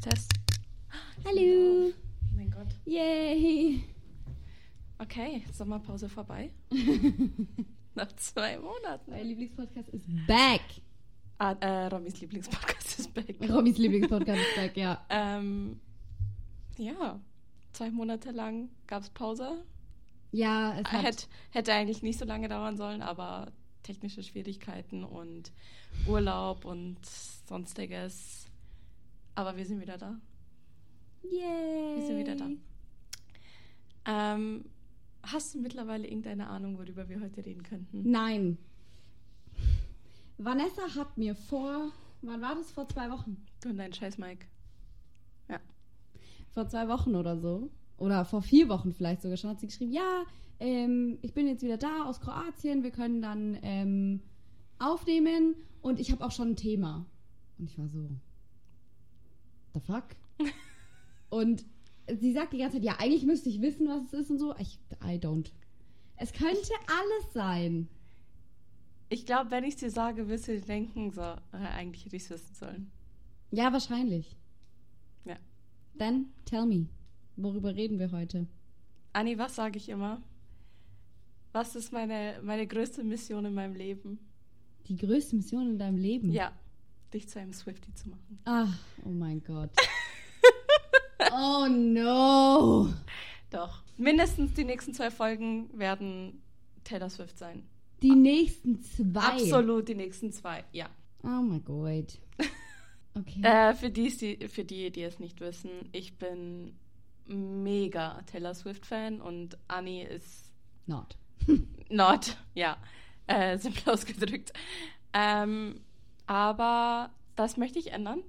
Test. Hallo. Oh mein Gott. Yay. Okay, Sommerpause vorbei. Nach zwei Monaten. Mein Lieblingspodcast ist back. Ah, äh, Romis Lieblingspodcast ist back. Robbys Lieblingspodcast ist back, ja. Ähm, ja, zwei Monate lang gab es Pause. Ja, es hat... Hätt, hätte eigentlich nicht so lange dauern sollen, aber technische Schwierigkeiten und Urlaub und sonstiges. Aber wir sind wieder da. Yay. Wir sind wieder da. Ähm, hast du mittlerweile irgendeine Ahnung, worüber wir heute reden könnten? Nein. Vanessa hat mir vor... Wann war das? Vor zwei Wochen? Du und dein scheiß Mike. Ja. Vor zwei Wochen oder so. Oder vor vier Wochen vielleicht sogar schon hat sie geschrieben, ja, ähm, ich bin jetzt wieder da aus Kroatien, wir können dann ähm, aufnehmen und ich habe auch schon ein Thema. Und ich war so, the fuck? und sie sagt die ganze Zeit, ja, eigentlich müsste ich wissen, was es ist und so. Ich, I don't. Es könnte alles sein. Ich glaube, wenn ich es dir sage, wirst du denken, so, äh, eigentlich hätte ich es wissen sollen. Ja, wahrscheinlich. Ja. Then tell me, worüber reden wir heute? Anni, was sage ich immer? Was ist meine, meine größte Mission in meinem Leben? Die größte Mission in deinem Leben? Ja, dich zu einem Swifty zu machen. Ach, oh mein Gott. oh no. Doch. Mindestens die nächsten zwei Folgen werden Taylor Swift sein. Die nächsten zwei. Absolut die nächsten zwei, ja. Oh mein Gott. Okay. Äh, für, die, die, für die, die es nicht wissen, ich bin mega Taylor Swift-Fan und Annie ist Not. not, ja, äh, simpel ausgedrückt. Ähm, aber das möchte ich ändern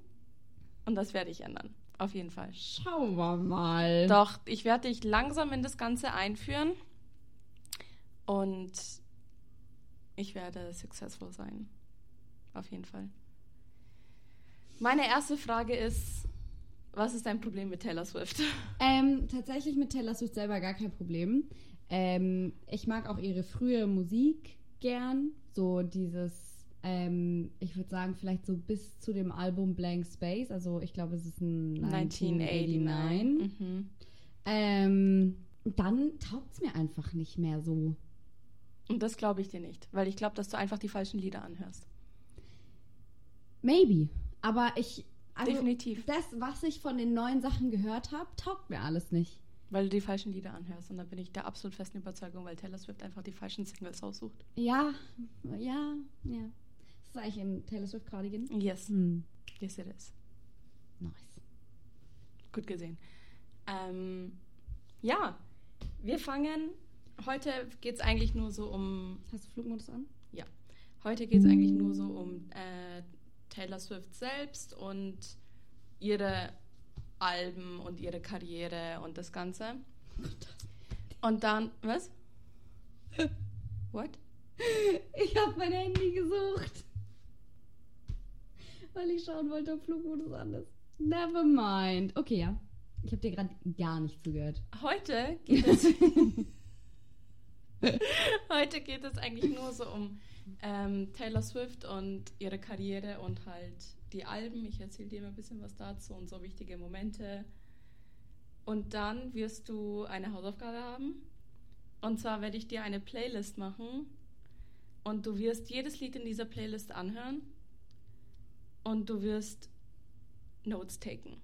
und das werde ich ändern, auf jeden Fall. Schauen wir mal. Doch, ich werde dich langsam in das Ganze einführen und ich werde successful sein. Auf jeden Fall. Meine erste Frage ist, was ist dein Problem mit Taylor Swift? Ähm, tatsächlich mit Taylor Swift selber gar kein Problem. Ähm, ich mag auch ihre frühe Musik gern. So dieses, ähm, ich würde sagen, vielleicht so bis zu dem Album Blank Space. Also ich glaube, es ist ein 1989. Mhm. Ähm, dann taugt es mir einfach nicht mehr so. Und das glaube ich dir nicht, weil ich glaube, dass du einfach die falschen Lieder anhörst. Maybe. Aber ich. Also Definitiv. Das, was ich von den neuen Sachen gehört habe, taugt mir alles nicht. Weil du die falschen Lieder anhörst. Und da bin ich der absolut festen Überzeugung, weil Taylor Swift einfach die falschen Singles aussucht. Ja, ja, ja. Das eigentlich ein Taylor Swift Cardigan? Yes. Hm. Yes, it is. Nice. Gut gesehen. Ähm, ja, wir fangen. Heute geht es eigentlich nur so um. Hast du Flugmodus an? Ja. Heute geht es eigentlich nur so um äh, Taylor Swift selbst und ihre Alben und ihre Karriere und das Ganze. Und dann. Was? What? Ich habe mein Handy gesucht. Weil ich schauen wollte, ob Flugmodus an ist. Never mind. Okay, ja. Ich habe dir gerade gar nicht zugehört. Heute geht es. Heute geht es eigentlich nur so um ähm, Taylor Swift und ihre Karriere und halt die Alben. Ich erzähle dir mal ein bisschen was dazu und so wichtige Momente. Und dann wirst du eine Hausaufgabe haben. Und zwar werde ich dir eine Playlist machen. Und du wirst jedes Lied in dieser Playlist anhören. Und du wirst Notes taken.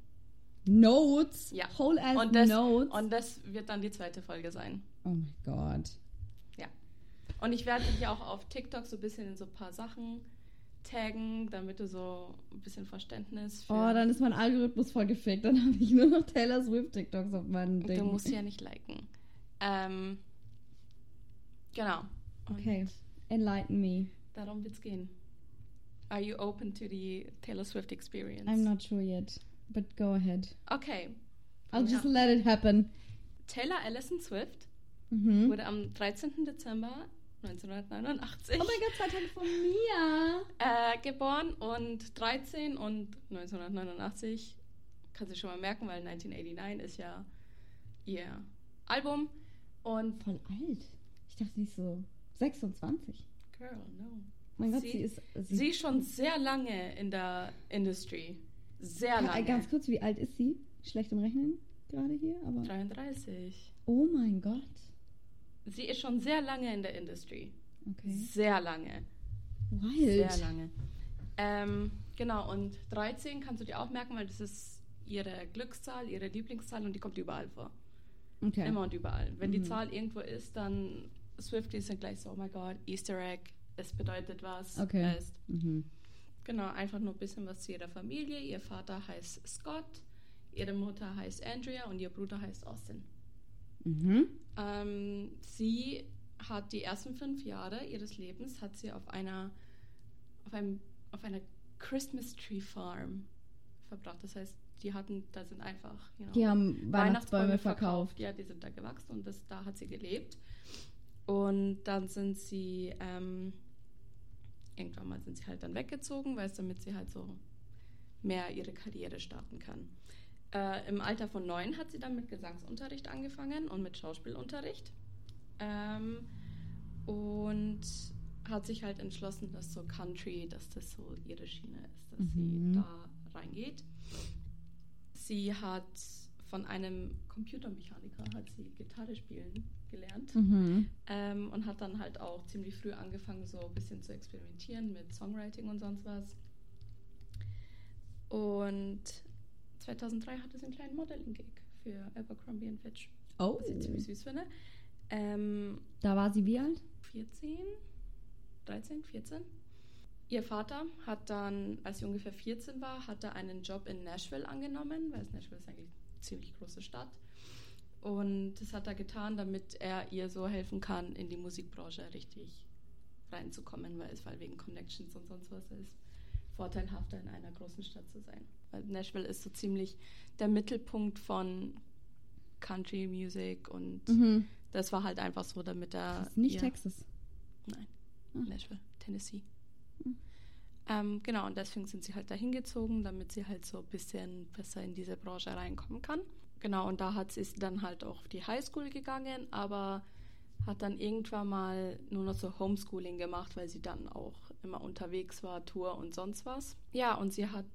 Notes? Ja. Whole ass Und das, Notes? und das wird dann die zweite Folge sein. oh mein Gott. Ja. Und ich werde dich auch auf TikTok so ein bisschen in so ein paar Sachen taggen, damit du so ein bisschen Verständnis für. Oh, dann ist mein Algorithmus voll gefickt. Dann habe ich nur noch Taylor Swift TikToks auf meinem Ding. Du musst sie ja nicht liken. Ähm, genau. Und Okay. Enlighten me. Darum wird's gehen. Are you open to the Taylor Swift experience? I'm not sure yet. But go ahead. Okay. I'll Ja. just let it happen. Taylor Allison Swift Mhm. wurde am 13. Dezember 1989 Oh mein Gott, zwei Tage von mir. äh, geboren und 13 und 1989 kannst du schon mal merken, weil 1989 ist ja ihr Album und Voll alt. Ich dachte, sie ist so 26. Girl, no. Mein Gott, Sie- sie, ist. Sie, Sie ist schon sehr lange in der Industry. Sehr Ka- lange. Ganz kurz, wie alt ist sie? Schlecht im Rechnen gerade hier, aber. 33. Oh mein Gott. Sie ist schon sehr lange in der Industry. Okay. Sehr lange. Wild. Sehr lange. Ähm, genau, und 13 kannst du dir auch merken, weil das ist ihre Glückszahl, ihre Lieblingszahl und die kommt überall vor. Okay. Immer und überall. Wenn die Mhm. Zahl irgendwo ist, dann Swifties sind gleich so, oh mein Gott, Easter Egg, es bedeutet was. Okay. Es, Mhm. genau, einfach nur ein bisschen was zu ihrer Familie. Ihr Vater heißt Scott, ihre Mutter heißt Andrea und ihr Bruder heißt Austin. Mhm. Ähm, sie hat die ersten fünf Jahre ihres Lebens hat sie auf einer auf einem auf einer Christmas Tree Farm verbracht. Das heißt, die hatten, da sind einfach, you know, Die haben Weihnachtsbäume verkauft. Ja, die sind da gewachsen und das, da hat sie gelebt. Und dann sind sie ähm, irgendwann mal sind sie halt dann weggezogen, weil es damit sie halt so mehr ihre Karriere starten kann. Äh, Im Alter von neun hat sie dann mit Gesangsunterricht angefangen und mit Schauspielunterricht. Ähm, und hat sich halt entschlossen, dass so Country, dass das so ihre Schiene ist, dass Mhm. sie da reingeht. Sie hat von einem Computermechaniker hat sie Gitarre spielen gelernt Mhm. ähm, und hat dann halt auch ziemlich früh angefangen, so ein bisschen zu experimentieren mit Songwriting und sonst was. Und 2003 hatte sie einen kleinen Modeling-Gig für Abercrombie Fitch, Oh. was ich ziemlich süß finde. Ähm, Da war sie wie alt? 14, 13, 14. Ihr Vater hat dann, als sie ungefähr 14 war, hat er einen Job in Nashville angenommen, weil es Nashville ist eigentlich eine ziemlich große Stadt. Und das hat er getan, damit er ihr so helfen kann, in die Musikbranche richtig reinzukommen, weil es weil wegen Connections und sonst was ist vorteilhafter in einer großen Stadt zu sein. Weil Nashville ist so ziemlich der Mittelpunkt von Country Music und Mhm. das war halt einfach so, damit er Das ist nicht ihr- Texas. Nein, Ah. Nashville, Tennessee. Mhm. Ähm, genau, und deswegen sind sie halt dahin gezogen, damit sie halt so ein bisschen besser in diese Branche reinkommen kann. Genau, und da hat sie ist dann halt auch auf die Highschool gegangen, aber hat dann irgendwann mal nur noch so Homeschooling gemacht, weil sie dann auch immer unterwegs war, Tour und sonst was. Ja, und sie hat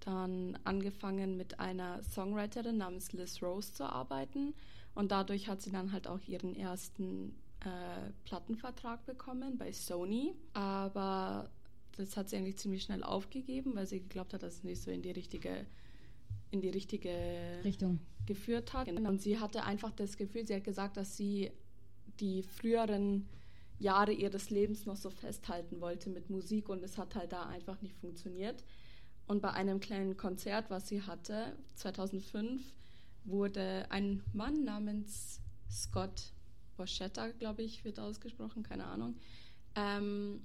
dann angefangen mit einer Songwriterin namens Liz Rose zu arbeiten und dadurch hat sie dann halt auch ihren ersten äh, Plattenvertrag bekommen bei Sony, aber das hat sie eigentlich ziemlich schnell aufgegeben, weil sie geglaubt hat, dass es nicht so in die richtige in die richtige Richtung. geführt hat. Und sie hatte einfach das Gefühl, sie hat gesagt, dass sie die früheren Jahre ihres Lebens noch so festhalten wollte mit Musik und es hat halt da einfach nicht funktioniert. Und bei einem kleinen Konzert, was sie hatte, 2005, wurde ein Mann namens Scott Boschetta, glaube ich, wird ausgesprochen, keine Ahnung, ähm,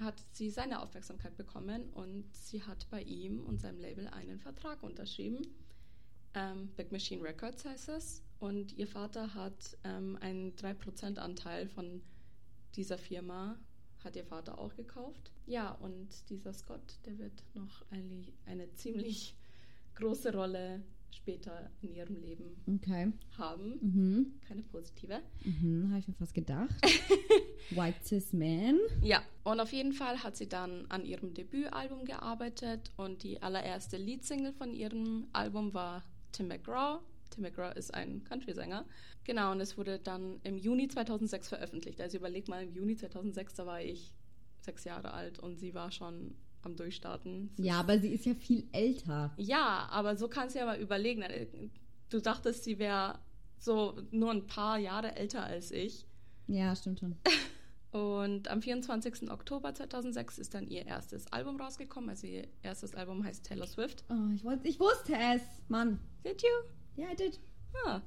hat sie seine Aufmerksamkeit bekommen und sie hat bei ihm und seinem Label einen Vertrag unterschrieben. Ähm, Big Machine Records heißt es. Und ihr Vater hat ähm, einen 3% Anteil von dieser Firma, hat ihr Vater auch gekauft. Ja, und dieser Scott, der wird noch eine, eine ziemlich große Rolle später in ihrem Leben Okay. haben. Mhm. Keine positive. Mhm, habe ich mir fast gedacht. White Cis Man. Ja, und auf jeden Fall hat sie dann an ihrem Debütalbum gearbeitet und die allererste Leadsingle von ihrem Album war Tim McGraw. Tim McGraw ist ein Country-Sänger. Genau, und es wurde dann im Juni 2006 veröffentlicht. Also überleg mal, im Juni 2006, da war ich sechs Jahre alt und sie war schon am Durchstarten. Ja, aber sie ist ja viel älter. ja, aber so kannst du ja mal überlegen. Du dachtest, sie wäre so nur ein paar Jahre älter als ich. Ja, stimmt schon. Und am 24. Oktober 2006 ist dann ihr erstes Album rausgekommen. Also ihr erstes Album heißt Taylor Swift. Oh, ich, wollte, ich wusste es. Mann. Did you? Ja, I did. Ah.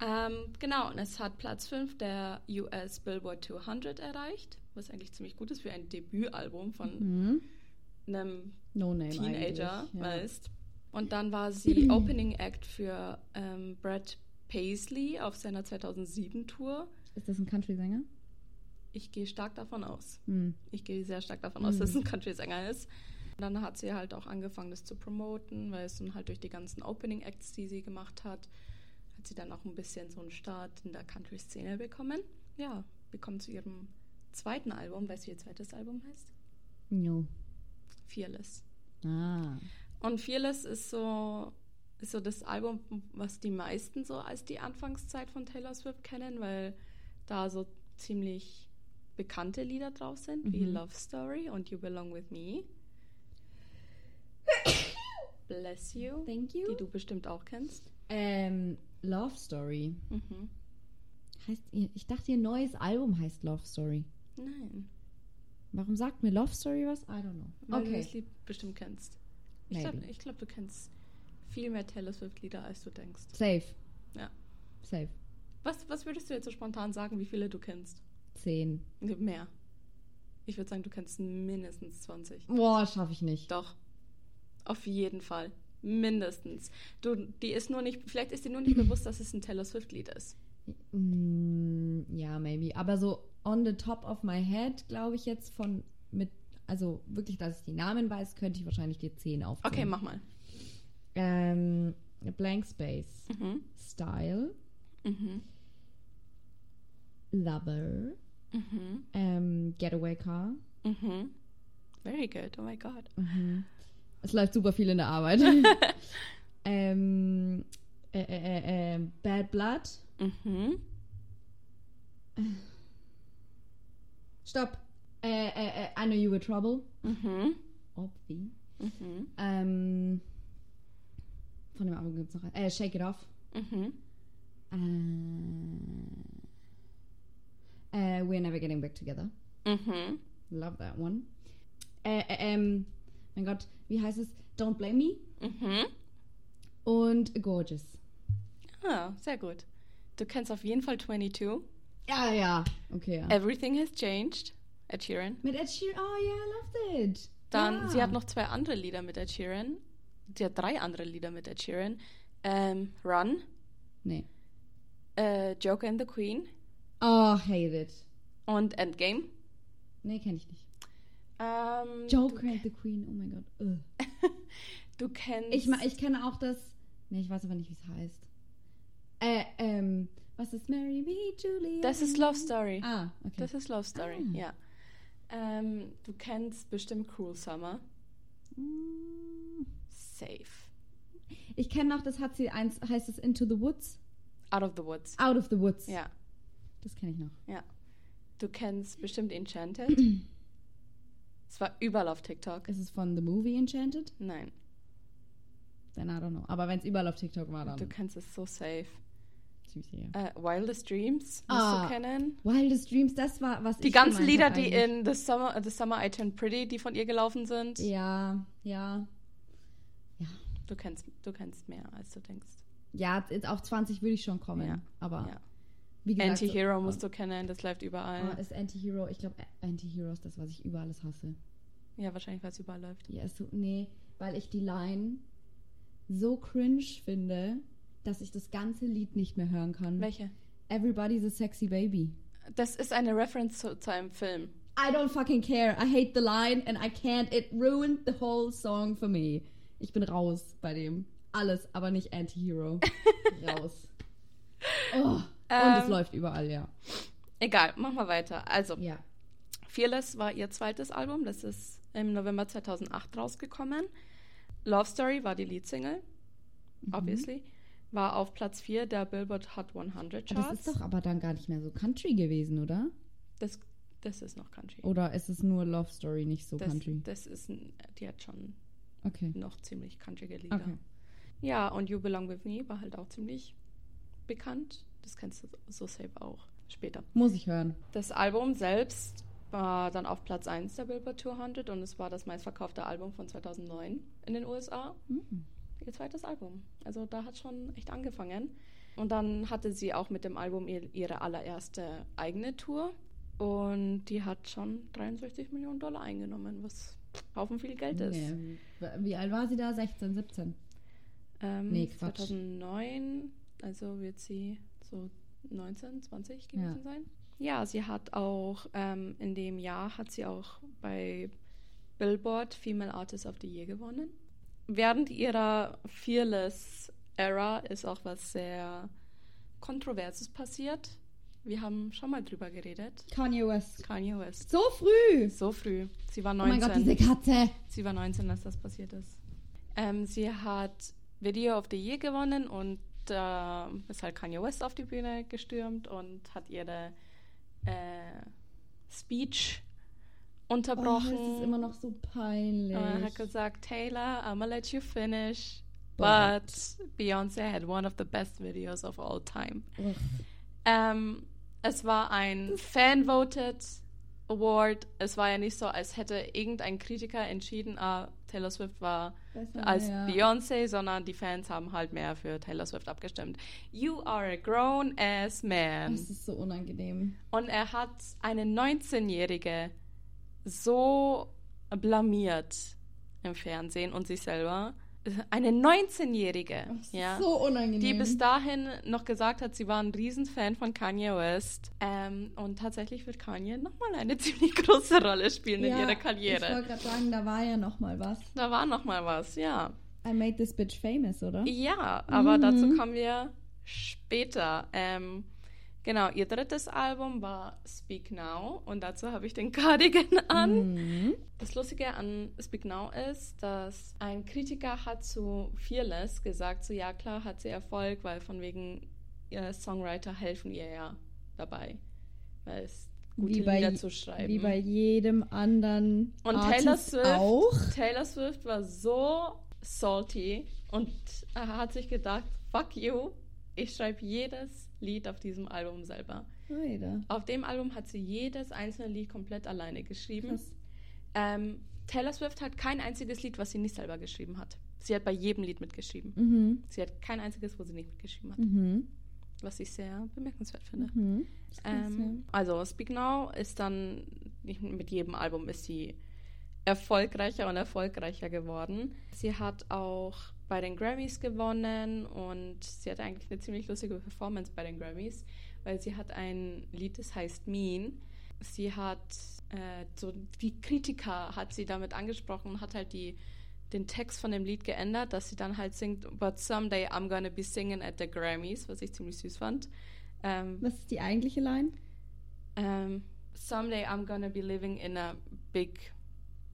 Ähm, genau, und es hat Platz 5 der US Billboard 200 erreicht, was eigentlich ziemlich gut ist für ein Debütalbum von Mhm. einem No Teenager, ja. Und dann war sie Opening Act für ähm, Brad Paisley auf seiner 2007-Tour. Ist das ein Country-Sänger? Ich gehe stark davon aus. Hm. Ich gehe sehr stark davon aus, dass es Mhm. ein Country-Sänger ist. Dann hat sie halt auch angefangen, das zu promoten, weil es dann halt durch die ganzen Opening-Acts, die sie gemacht hat, hat sie dann auch ein bisschen so einen Start in der Country-Szene bekommen. Ja, wir kommen zu ihrem zweiten Album. Weißt du, wie ihr zweites Album heißt? No. Fearless. Ah. Und Fearless ist so, ist so das Album, was die meisten so als die Anfangszeit von Taylor Swift kennen, weil da so ziemlich bekannte Lieder drauf sind, wie Mhm. Love Story und You Belong With Me. Bless You, Thank you. die du bestimmt auch kennst. Ähm, Love Story. Mhm. Heißt, ich dachte, ihr neues Album heißt Love Story. Nein, Warum sagt mir Love Story was? I don't know. weil du Okay. das Lied bestimmt kennst. Ich glaube, glaub, du kennst viel mehr Taylor Swift-Lieder, als du denkst. Safe. Ja. Safe. Was, was würdest du jetzt so spontan sagen, wie viele du kennst? Zehn. Mehr. Ich würde sagen, du kennst mindestens 20. Boah, schaffe ich nicht. Doch. Auf jeden Fall. Mindestens. Du, die ist nur nicht, vielleicht ist dir nur nicht bewusst, dass es ein Taylor Swift-Lied ist. Mm, ja, maybe. Aber so on the top of my head, glaube ich jetzt von mit, also wirklich, dass ich die Namen weiß, könnte ich wahrscheinlich die zehn aufzählen. Okay, mach mal. Ähm, Blank Space. Mhm. Style. Mhm. Lover. Mhm. Ähm, Getaway Car. Mhm. Very good. Oh my God. Mhm. Es läuft super viel in der Arbeit. ähm, äh, äh, äh, äh, Bad Blood. Mhm. Stopp. Äh, äh, äh, I Know You Were Trouble. Mhm. Obvi. Mhm. Ähm, von dem Album gibt es noch. Äh, Shake It Off. Mhm. Äh, äh, We're Never Getting Back Together. Mhm. Love that one. Äh, äh, ähm, mein Gott, wie heißt es? Don't Blame Me. Mhm. Und Gorgeous. Ah, sehr gut. Du kennst auf jeden Fall 22. Ja, ja. Okay, ja. Everything has changed. Ed Sheeran. Mit Ed Sheeran. Oh, yeah, I loved it. Dann, ja. sie hat noch zwei andere Lieder mit Ed Sheeran. Sie hat drei andere Lieder mit Ed Sheeran. Ähm, Run, Nee. äh, Joker and the Queen Oh, hate it. und Endgame. Nee, kenne ich nicht. Ähm, Joker and the Queen. Oh mein Gott. Du, kennst. Ich, ich kenne auch das. Nee, ich weiß aber nicht, wie es heißt. Äh, ähm, was ist Mary Me, Julia? das ist Love Story. Ah, okay. Das ist Love Story, Ah. ja. Ähm, du kennst bestimmt Cruel Summer. Mm. Safe. Ich kenne noch, das hat sie eins, heißt es Into the Woods? Out of the Woods. Out of the Woods. Ja, Das kenne ich noch. ja. Du kennst bestimmt Enchanted. Es war überall auf TikTok. Ist es von The Movie Enchanted? Nein, Then I don't know. Aber wenn es überall auf TikTok war, dann du kennst es so safe. Sicher. Äh, Wildest Dreams musst Ah. du kennen. Wildest Dreams, das war, was Die ich ganzen Lieder, die in The Summer, The Summer I Turned Pretty, die von ihr gelaufen sind. Ja, ja. Du kennst, du kennst mehr, als du denkst. Ja, auf 20 würde ich schon kommen. Ja, Aber ja. Anti-Hero so, musst du kennen, das läuft überall. Oh, ist Anti-Hero, ich glaube, Anti-Hero ist das, was ich über alles hasse. Ja, wahrscheinlich, weil es überall läuft. Ja, so, nee, weil ich die Line so cringe finde, dass ich das ganze Lied nicht mehr hören kann. Welche? Everybody's a sexy baby. Das ist eine Reference zu, zu einem Film. I don't fucking care. I hate the line and I can't. It ruined the whole song for me. Ich bin raus bei dem. Alles, aber nicht Anti-Hero. raus. Oh. Und es Ähm. läuft überall, ja. Egal, machen wir weiter. Also, Ja. Fearless war ihr zweites Album. Das ist im November 2008 rausgekommen. Love Story war die Leadsingle, Mhm. obviously. War auf Platz 4 der Billboard Hot 100 Das Charts. ist doch aber dann gar nicht mehr so Country gewesen, oder? das, das ist noch Country. Oder ist es nur Love Story, nicht so das, Country? das ist, die hat schon Okay. noch ziemlich countrige Lieder. Okay. Ja, und You Belong With Me war halt auch ziemlich bekannt. Das kennst du so safe auch später. Muss ich hören. Das Album selbst war dann auf Platz 1 der Billboard 200 und es war das meistverkaufte Album von 2009 in den USA. Mhm. Ihr zweites Album. Also da hat schon echt angefangen. Und dann hatte sie auch mit dem Album ihr, ihre allererste eigene Tour. Und die hat schon 63 Millionen Dollar eingenommen, was Haufen viel Geld ist. Nee. Wie alt war sie da? 16, 17? Ähm, Nee, Quatsch. 2009, also wird sie so 19, 20 gewesen Ja. sein. Ja, sie hat auch, ähm, in dem Jahr hat sie auch bei Billboard Female Artist of the Year gewonnen. Während ihrer Fearless Era ist auch was sehr Kontroverses passiert. Wir haben schon mal drüber geredet. Kanye West. Kanye West. So früh! So früh. Sie war Oh 19. mein Gott, diese Katze! Sie war 19, als das passiert ist. Ähm, sie hat Video of the Year gewonnen und äh, ist halt Kanye West auf die Bühne gestürmt und hat ihre äh, Speech unterbrochen. Oh, das ist immer noch so peinlich. Und er hat gesagt, Taylor, I'm gonna let you finish. But- But Beyoncé had one of the best videos of all time. Ähm, es war ein Fan-Voted Award. Es war ja nicht so, als hätte irgendein Kritiker entschieden, ah, Taylor Swift war Besser, als ja. Beyoncé, sondern die Fans haben halt mehr für Taylor Swift abgestimmt. You are a grown-ass man. Das ist so unangenehm. Und er hat eine 19-Jährige so blamiert im Fernsehen und sich selber. Eine 19-Jährige, Das ist ja, so unangenehm. die bis dahin noch gesagt hat, sie war ein Riesenfan von Kanye West. Ähm, und tatsächlich wird Kanye nochmal eine ziemlich große Rolle spielen in ihrer Ich Karriere. wollte gerade sagen, da war ja noch mal was. Da war nochmal was, ja. I made this bitch famous, oder? Ja, aber Mhm. dazu kommen wir später. Ähm, genau, ihr drittes Album war Speak Now und dazu habe ich den Cardigan an. Mhm. Das Lustige an Speak Now ist, dass ein Kritiker hat zu Fearless gesagt, so ja klar hat sie Erfolg, weil von wegen ihr Songwriter helfen ihr ja dabei, weil es gute Wie bei- Lieder zu schreiben. Wie bei jedem anderen Und Artist Taylor Swift, auch. Taylor Swift war so salty und er hat sich gedacht, fuck you, ich schreibe jedes Lied auf diesem Album selber. Alter. Auf dem Album hat sie jedes einzelne Lied komplett alleine geschrieben. Ähm, Taylor Swift hat kein einziges Lied, was sie nicht selber geschrieben hat. Sie hat bei jedem Lied mitgeschrieben. Mhm. Sie hat kein einziges, wo sie nicht mitgeschrieben hat, Mhm. was ich sehr bemerkenswert finde. Mhm. Ähm, also Speak Now ist dann mit jedem Album ist sie erfolgreicher und erfolgreicher geworden. Sie hat auch bei den Grammys gewonnen und sie hat eigentlich eine ziemlich lustige Performance bei den Grammys, weil sie hat ein Lied, das heißt Mean. Sie hat äh, so die Kritiker hat sie damit angesprochen und hat halt die den Text von dem Lied geändert, dass sie dann halt singt But someday I'm gonna be singing at the Grammys, was ich ziemlich süß fand. Ähm. Was ist die eigentliche Line? ähm, someday I'm gonna be living in a big,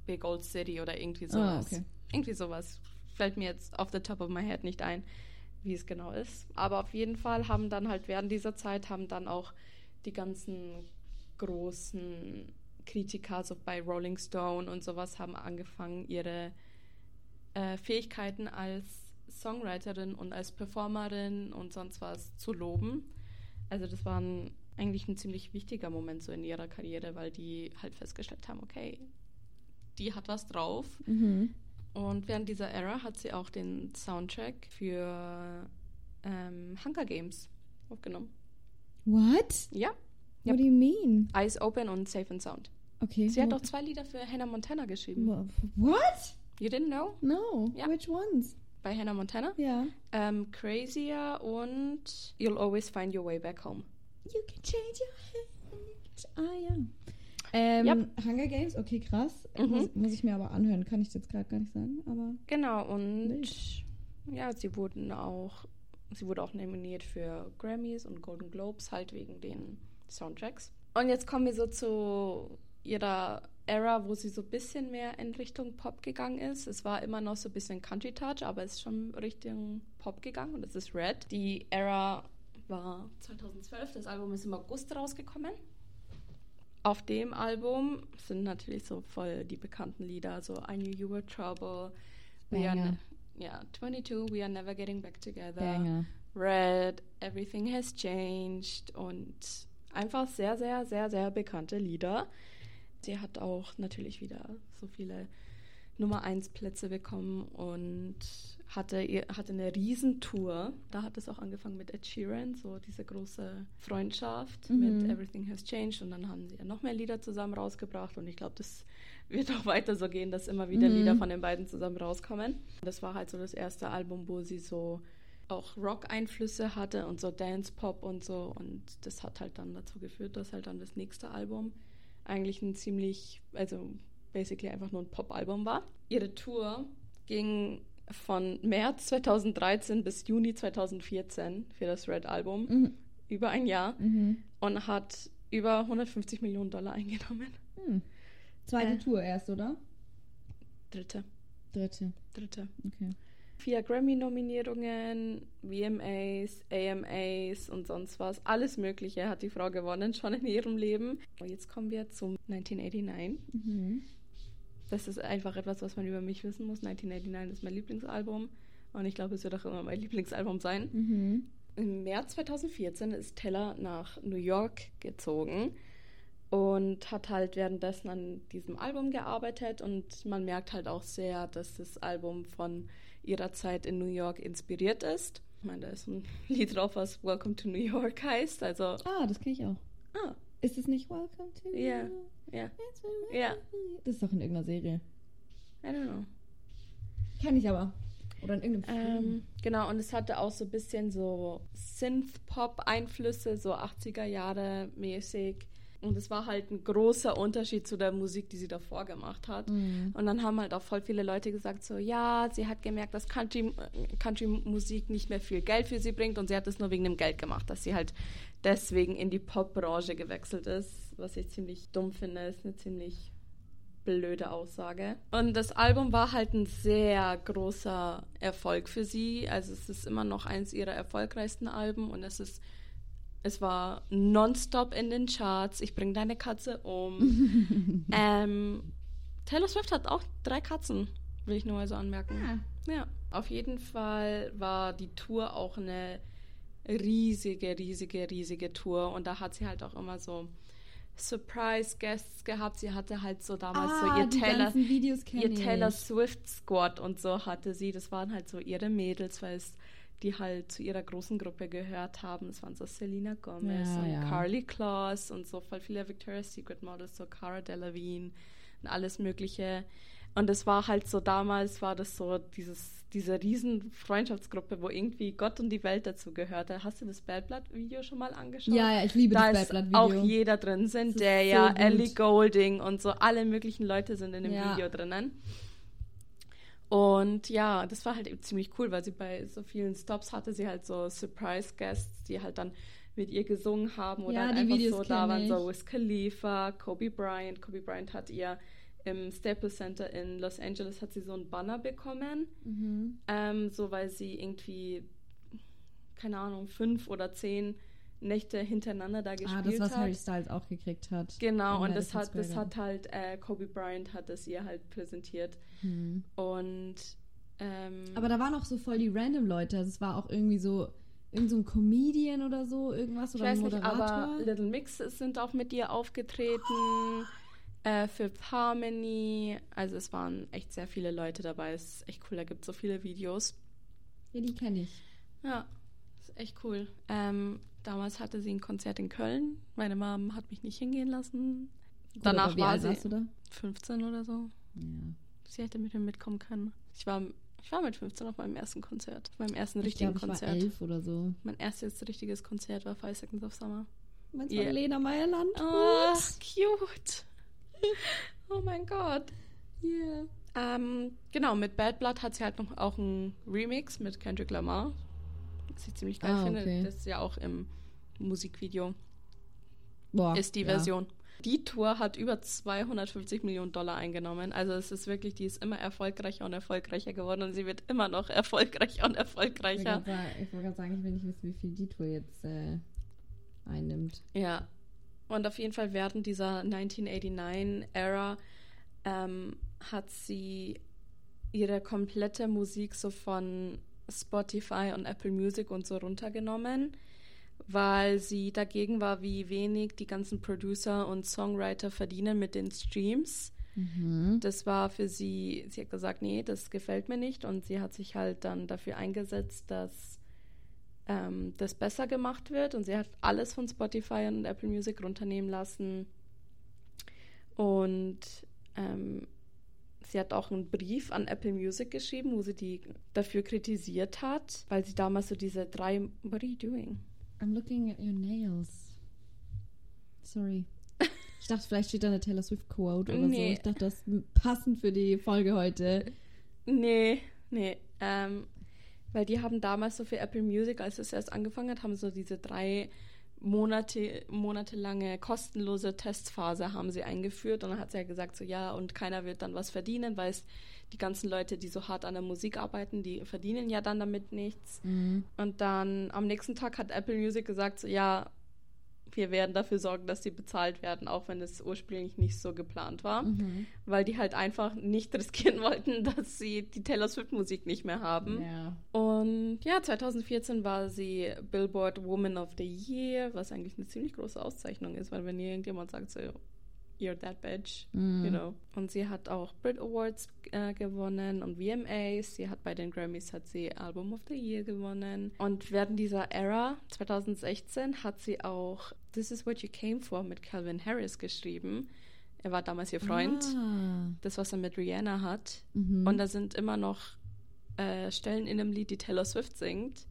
big old city oder irgendwie Ah, sowas. okay. Irgendwie sowas. Fällt mir jetzt off the top of my head nicht ein, wie es genau ist. Aber auf jeden Fall haben dann halt während dieser Zeit haben dann auch die ganzen großen Kritiker, so bei Rolling Stone und sowas, haben angefangen, ihre äh, Fähigkeiten als Songwriterin und als Performerin und sonst was zu loben. Also das war ein, eigentlich ein ziemlich wichtiger Moment so in ihrer Karriere, weil die halt festgestellt haben, okay, die hat was drauf. Mhm. Und während dieser Ära hat sie auch den Soundtrack für ähm, Hunger Games aufgenommen. What? Ja, What do you mean? Eyes Open und Safe and Sound. Okay. Sie hat auch zwei Lieder für Hannah Montana geschrieben. What? You didn't know? No. Ja. Which ones? Bei Hannah Montana? Ja. Ähm, Crazier und You'll Always Find Your Way Back Home. You can change your hand. Ah ja. Ähm, Yep. Hunger Games, okay, krass. Mhm. Muss, muss ich mir aber anhören, kann ich jetzt gerade gar nicht sagen. Aber Genau, und Wild. ja, sie wurden auch, sie wurde auch nominiert für Grammys und Golden Globes, halt wegen den Soundtracks. Und jetzt kommen wir so zu ihrer Era, wo sie so ein bisschen mehr in Richtung Pop gegangen ist. Es war immer noch so ein bisschen Country Touch, aber es ist schon Richtung Pop gegangen und das ist Red. Die Era war 2012, das Album ist im August rausgekommen. Auf dem Album sind natürlich so voll die bekannten Lieder, so I Knew You Were Trouble, We Are. Ne- ja, 22, We Are Never Getting Back Together, Banger. Red, Everything Has Changed und einfach sehr, sehr, sehr, sehr bekannte Lieder. Sie hat auch natürlich wieder so viele Nummer 1 Plätze bekommen und hatte, hatte eine Riesentour. Da hat es auch angefangen mit Ed Sheeran, so diese große Freundschaft Mhm. mit Everything Has Changed und dann haben sie ja noch mehr Lieder zusammen rausgebracht und ich glaube, das wird auch weiter so gehen, dass immer wieder Mhm. Lieder von den beiden zusammen rauskommen. Das war halt so das erste Album, wo sie so auch Rock-Einflüsse hatte und so Dance-Pop und so. Und das hat halt dann dazu geführt, dass halt dann das nächste Album eigentlich ein ziemlich, also basically einfach nur ein Pop-Album war. Ihre Tour ging von März 2013 bis Juni 2014 für das Red-Album, Mhm. über ein Jahr, Mhm. und hat über 150 Millionen Dollar eingenommen. Hm. Zweite Äh. Tour erst, oder? Dritte. Dritte. Dritte. Okay. Vier Grammy-Nominierungen, VMAs, AMAs und sonst was. Alles Mögliche hat die Frau gewonnen, schon in ihrem Leben. Und jetzt kommen wir zum 1989. Mhm. Das ist einfach etwas, was man über mich wissen muss. 1989 ist mein Lieblingsalbum. Und ich glaube, es wird auch immer mein Lieblingsalbum sein. Mhm. Im März 2014 ist Taylor nach New York gezogen und hat halt währenddessen an diesem Album gearbeitet und man merkt halt auch sehr, dass das Album von ihrer Zeit in New York inspiriert ist. Ich meine, da ist ein Lied drauf, was Welcome to New York heißt, also Ah, das kenne ich auch. ah, Ist es nicht Welcome to New Ja. York? Ja, Ja. Das ist doch in irgendeiner Serie. I don't know. Kenn ich aber. Oder in irgendeinem Film. Ähm, genau, und es hatte auch so ein bisschen so Synth-Pop-Einflüsse, so 80er Jahre mäßig. Und es war halt ein großer Unterschied zu der Musik, die sie davor gemacht hat. Mhm. Und dann haben halt auch voll viele Leute gesagt, so, ja, sie hat gemerkt, dass Country, äh, Country-Musik nicht mehr viel Geld für sie bringt und sie hat es nur wegen dem Geld gemacht, dass sie halt deswegen in die Pop-Branche gewechselt ist, was ich ziemlich dumm finde, ist eine ziemlich blöde Aussage. Und das Album war halt ein sehr großer Erfolg für sie. Also es ist immer noch eins ihrer erfolgreichsten Alben und es ist es war nonstop in den Charts. Ich bring deine Katze um. ähm, Taylor Swift hat auch drei Katzen, will ich nur mal so anmerken. Ah. Ja, auf jeden Fall war die Tour auch eine riesige, riesige, riesige Tour. Und da hat sie halt auch immer so Surprise Guests gehabt. Sie hatte halt so damals ah, so ihr Taylor, ihr. Taylor Swift Squad und so hatte sie. Das waren halt so ihre Mädels, weil es die halt zu ihrer großen Gruppe gehört haben. Es waren so Selena Gomez Ja, und ja. Carly Claus und so voll viele Victoria's Secret Models, so Cara Delevingne und alles Mögliche. Und es war halt so, damals war das so dieses, diese riesen Freundschaftsgruppe, wo irgendwie Gott und die Welt dazu gehörte. Hast du das Bad Blood Video schon mal angeschaut? Ja, ja, ich liebe da das Bad Blood auch Video. jeder drin. ist Zendaya, so. Ellie Golding und so alle möglichen Leute sind in dem Ja. Video drinnen. Und ja, das war halt eben ziemlich cool, weil sie bei so vielen Stops hatte sie halt so Surprise Guests, die halt dann mit ihr gesungen haben oder Ja, halt die einfach Videos so da waren, ich. so Wiz Khalifa, Kobe Bryant. Kobe Bryant hat ihr im Staples Center in Los Angeles hat sie so ein Banner bekommen, Mhm. ähm, so weil sie irgendwie, keine Ahnung, fünf oder zehn Nächte hintereinander da gespielt Ah, das, was hat. Harry Styles auch gekriegt hat. Genau, und das hat, das hat halt äh, Kobe Bryant hat das ihr halt präsentiert. Mhm. Und ähm, Aber da waren auch so voll die random Leute. Also es war auch irgendwie so irgend so ein Comedian oder so, irgendwas ich oder ein weiß nicht, Moderator. aber Little Mix sind auch mit ihr aufgetreten. Äh, Fifth Harmony. Also es waren echt sehr viele Leute dabei. Es ist echt cool, da gibt es so viele Videos. ja, die kenne ich. Ja, ist echt cool. Ähm, damals hatte sie ein Konzert in Köln. Meine Mom hat mich nicht hingehen lassen. Gut, Danach war sie da? 15 oder so. Ja. Sie hätte mit mir mitkommen können. Ich war, ich war mit 15 auf meinem ersten Konzert. Auf meinem ersten Ich richtigen glaube, ich war Konzert. elf oder so. Mein erstes richtiges Konzert war Five Seconds of Summer. Meins Yeah. Lena Meyer-Landrut. Oh, cute. oh mein Gott. Yeah. Ähm, genau, mit Bad Blood hat sie halt noch auch einen Remix mit Kendrick Lamar. Was ich ziemlich geil Ah, finde. okay. Das ist ja auch im Musikvideo. Boah, ist die ja. Version. Die Tour hat über 250 Millionen Dollar eingenommen. Also es ist wirklich, die ist immer erfolgreicher und erfolgreicher geworden und sie wird immer noch erfolgreicher und erfolgreicher. ich wollte gerade sagen, ich will nicht wissen, wie viel die Tour jetzt äh, einnimmt. Ja. Und auf jeden Fall während dieser 1989-Ära ähm, hat sie ihre komplette Musik so von Spotify und Apple Music und so runtergenommen, weil sie dagegen war, wie wenig die ganzen Producer und Songwriter verdienen mit den Streams. Mhm. Das war für sie, sie hat gesagt, nee, das gefällt mir nicht. Und sie hat sich halt dann dafür eingesetzt, dass ähm, das besser gemacht wird. Und sie hat alles von Spotify und Apple Music runternehmen lassen. Und ähm, sie hat auch einen Brief an Apple Music geschrieben, wo sie die dafür kritisiert hat, weil sie damals so diese drei. What are you doing? I'm looking at your nails. Sorry. Ich dachte, vielleicht steht da eine Taylor Swift Quote oder so. Nee. Ich dachte, das ist passend für die Folge heute. Nee, nee. Ähm, weil die haben damals so für Apple Music, als es erst angefangen hat, haben so diese drei Monate, monatelange kostenlose Testphase haben sie eingeführt und dann hat sie ja gesagt, so ja, und keiner wird dann was verdienen, weil es die ganzen Leute, die so hart an der Musik arbeiten, die verdienen ja dann damit nichts. Mhm. Und dann am nächsten Tag hat Apple Music gesagt, so ja, wir werden dafür sorgen, dass sie bezahlt werden, auch wenn es ursprünglich nicht so geplant war, Mhm. weil die halt einfach nicht riskieren wollten, dass sie die Taylor Swift Musik nicht mehr haben. Ja. Und ja, 2014 war sie Billboard Woman of the Year, was eigentlich eine ziemlich große Auszeichnung ist, weil wenn irgendjemand sagt so, you're that bitch, Mhm. you know. Und sie hat auch Brit Awards äh, gewonnen und VMAs. Sie hat bei den Grammys hat sie Album of the Year gewonnen. Und während dieser Era 2016 hat sie auch This is What You Came For mit Calvin Harris geschrieben. Er war damals ihr Freund. Ah. Das, was er mit Rihanna hat. Mhm. Und da sind immer noch äh, Stellen in dem Lied, die Taylor Swift singt.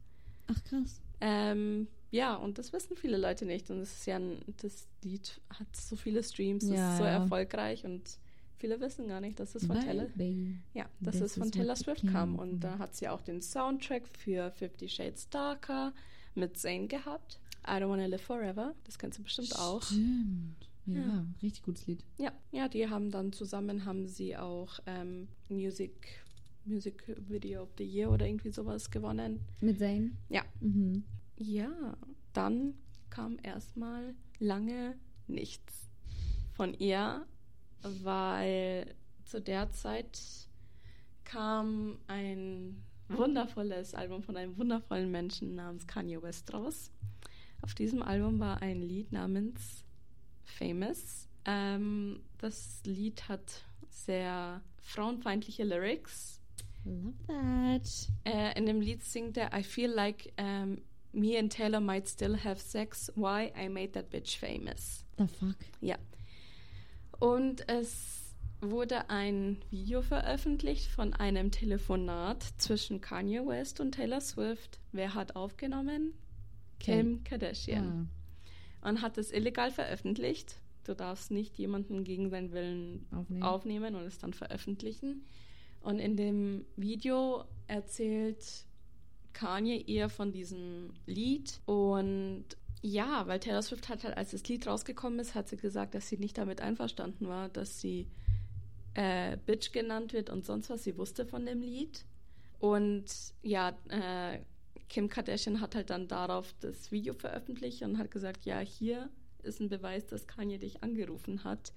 Ach krass. Ähm, ja, und das wissen viele Leute nicht. Und das ist ja ein, das Lied hat so viele Streams, Ja, ist so ja. erfolgreich und viele wissen gar nicht, dass es von Taylor, ja, dass es von Taylor Swift kam. Und da hat sie auch den Soundtrack für Fifty Shades Darker mit Zayn gehabt. I Don't Wanna Live Forever, das kennst du bestimmt auch. Stimmt. Ja, Ja. richtig gutes Lied. Ja, ja, die haben dann zusammen haben sie auch ähm, Music Music Video of the Year oder irgendwie sowas gewonnen. Mit Zane? Ja. Mhm. Ja, dann kam erstmal lange nichts von ihr, weil zu der Zeit kam ein wundervolles Album von einem wundervollen Menschen namens Kanye West raus. Auf diesem Album war ein Lied namens Famous. Ähm, das Lied hat sehr frauenfeindliche Lyrics. Love that. Äh, in dem Lied singt er I feel like um, me and Taylor might still have sex. Why I made that bitch famous. The fuck? Ja. Und es wurde ein Video veröffentlicht von einem Telefonat zwischen Kanye West und Taylor Swift. Wer hat aufgenommen? Kim Kardashian. Ah, Und hat es illegal veröffentlicht. Du darfst nicht jemanden gegen seinen Willen aufnehmen. aufnehmen und es dann veröffentlichen. Und in dem Video erzählt Kanye eher von diesem Lied. Und ja, weil Taylor Swift hat halt, als das Lied rausgekommen ist, hat sie gesagt, dass sie nicht damit einverstanden war, dass sie äh, Bitch genannt wird und sonst was. Sie wusste von dem Lied. Und ja, äh, Kim Kardashian hat halt dann darauf das Video veröffentlicht und hat gesagt, ja, hier ist ein Beweis, dass Kanye dich angerufen hat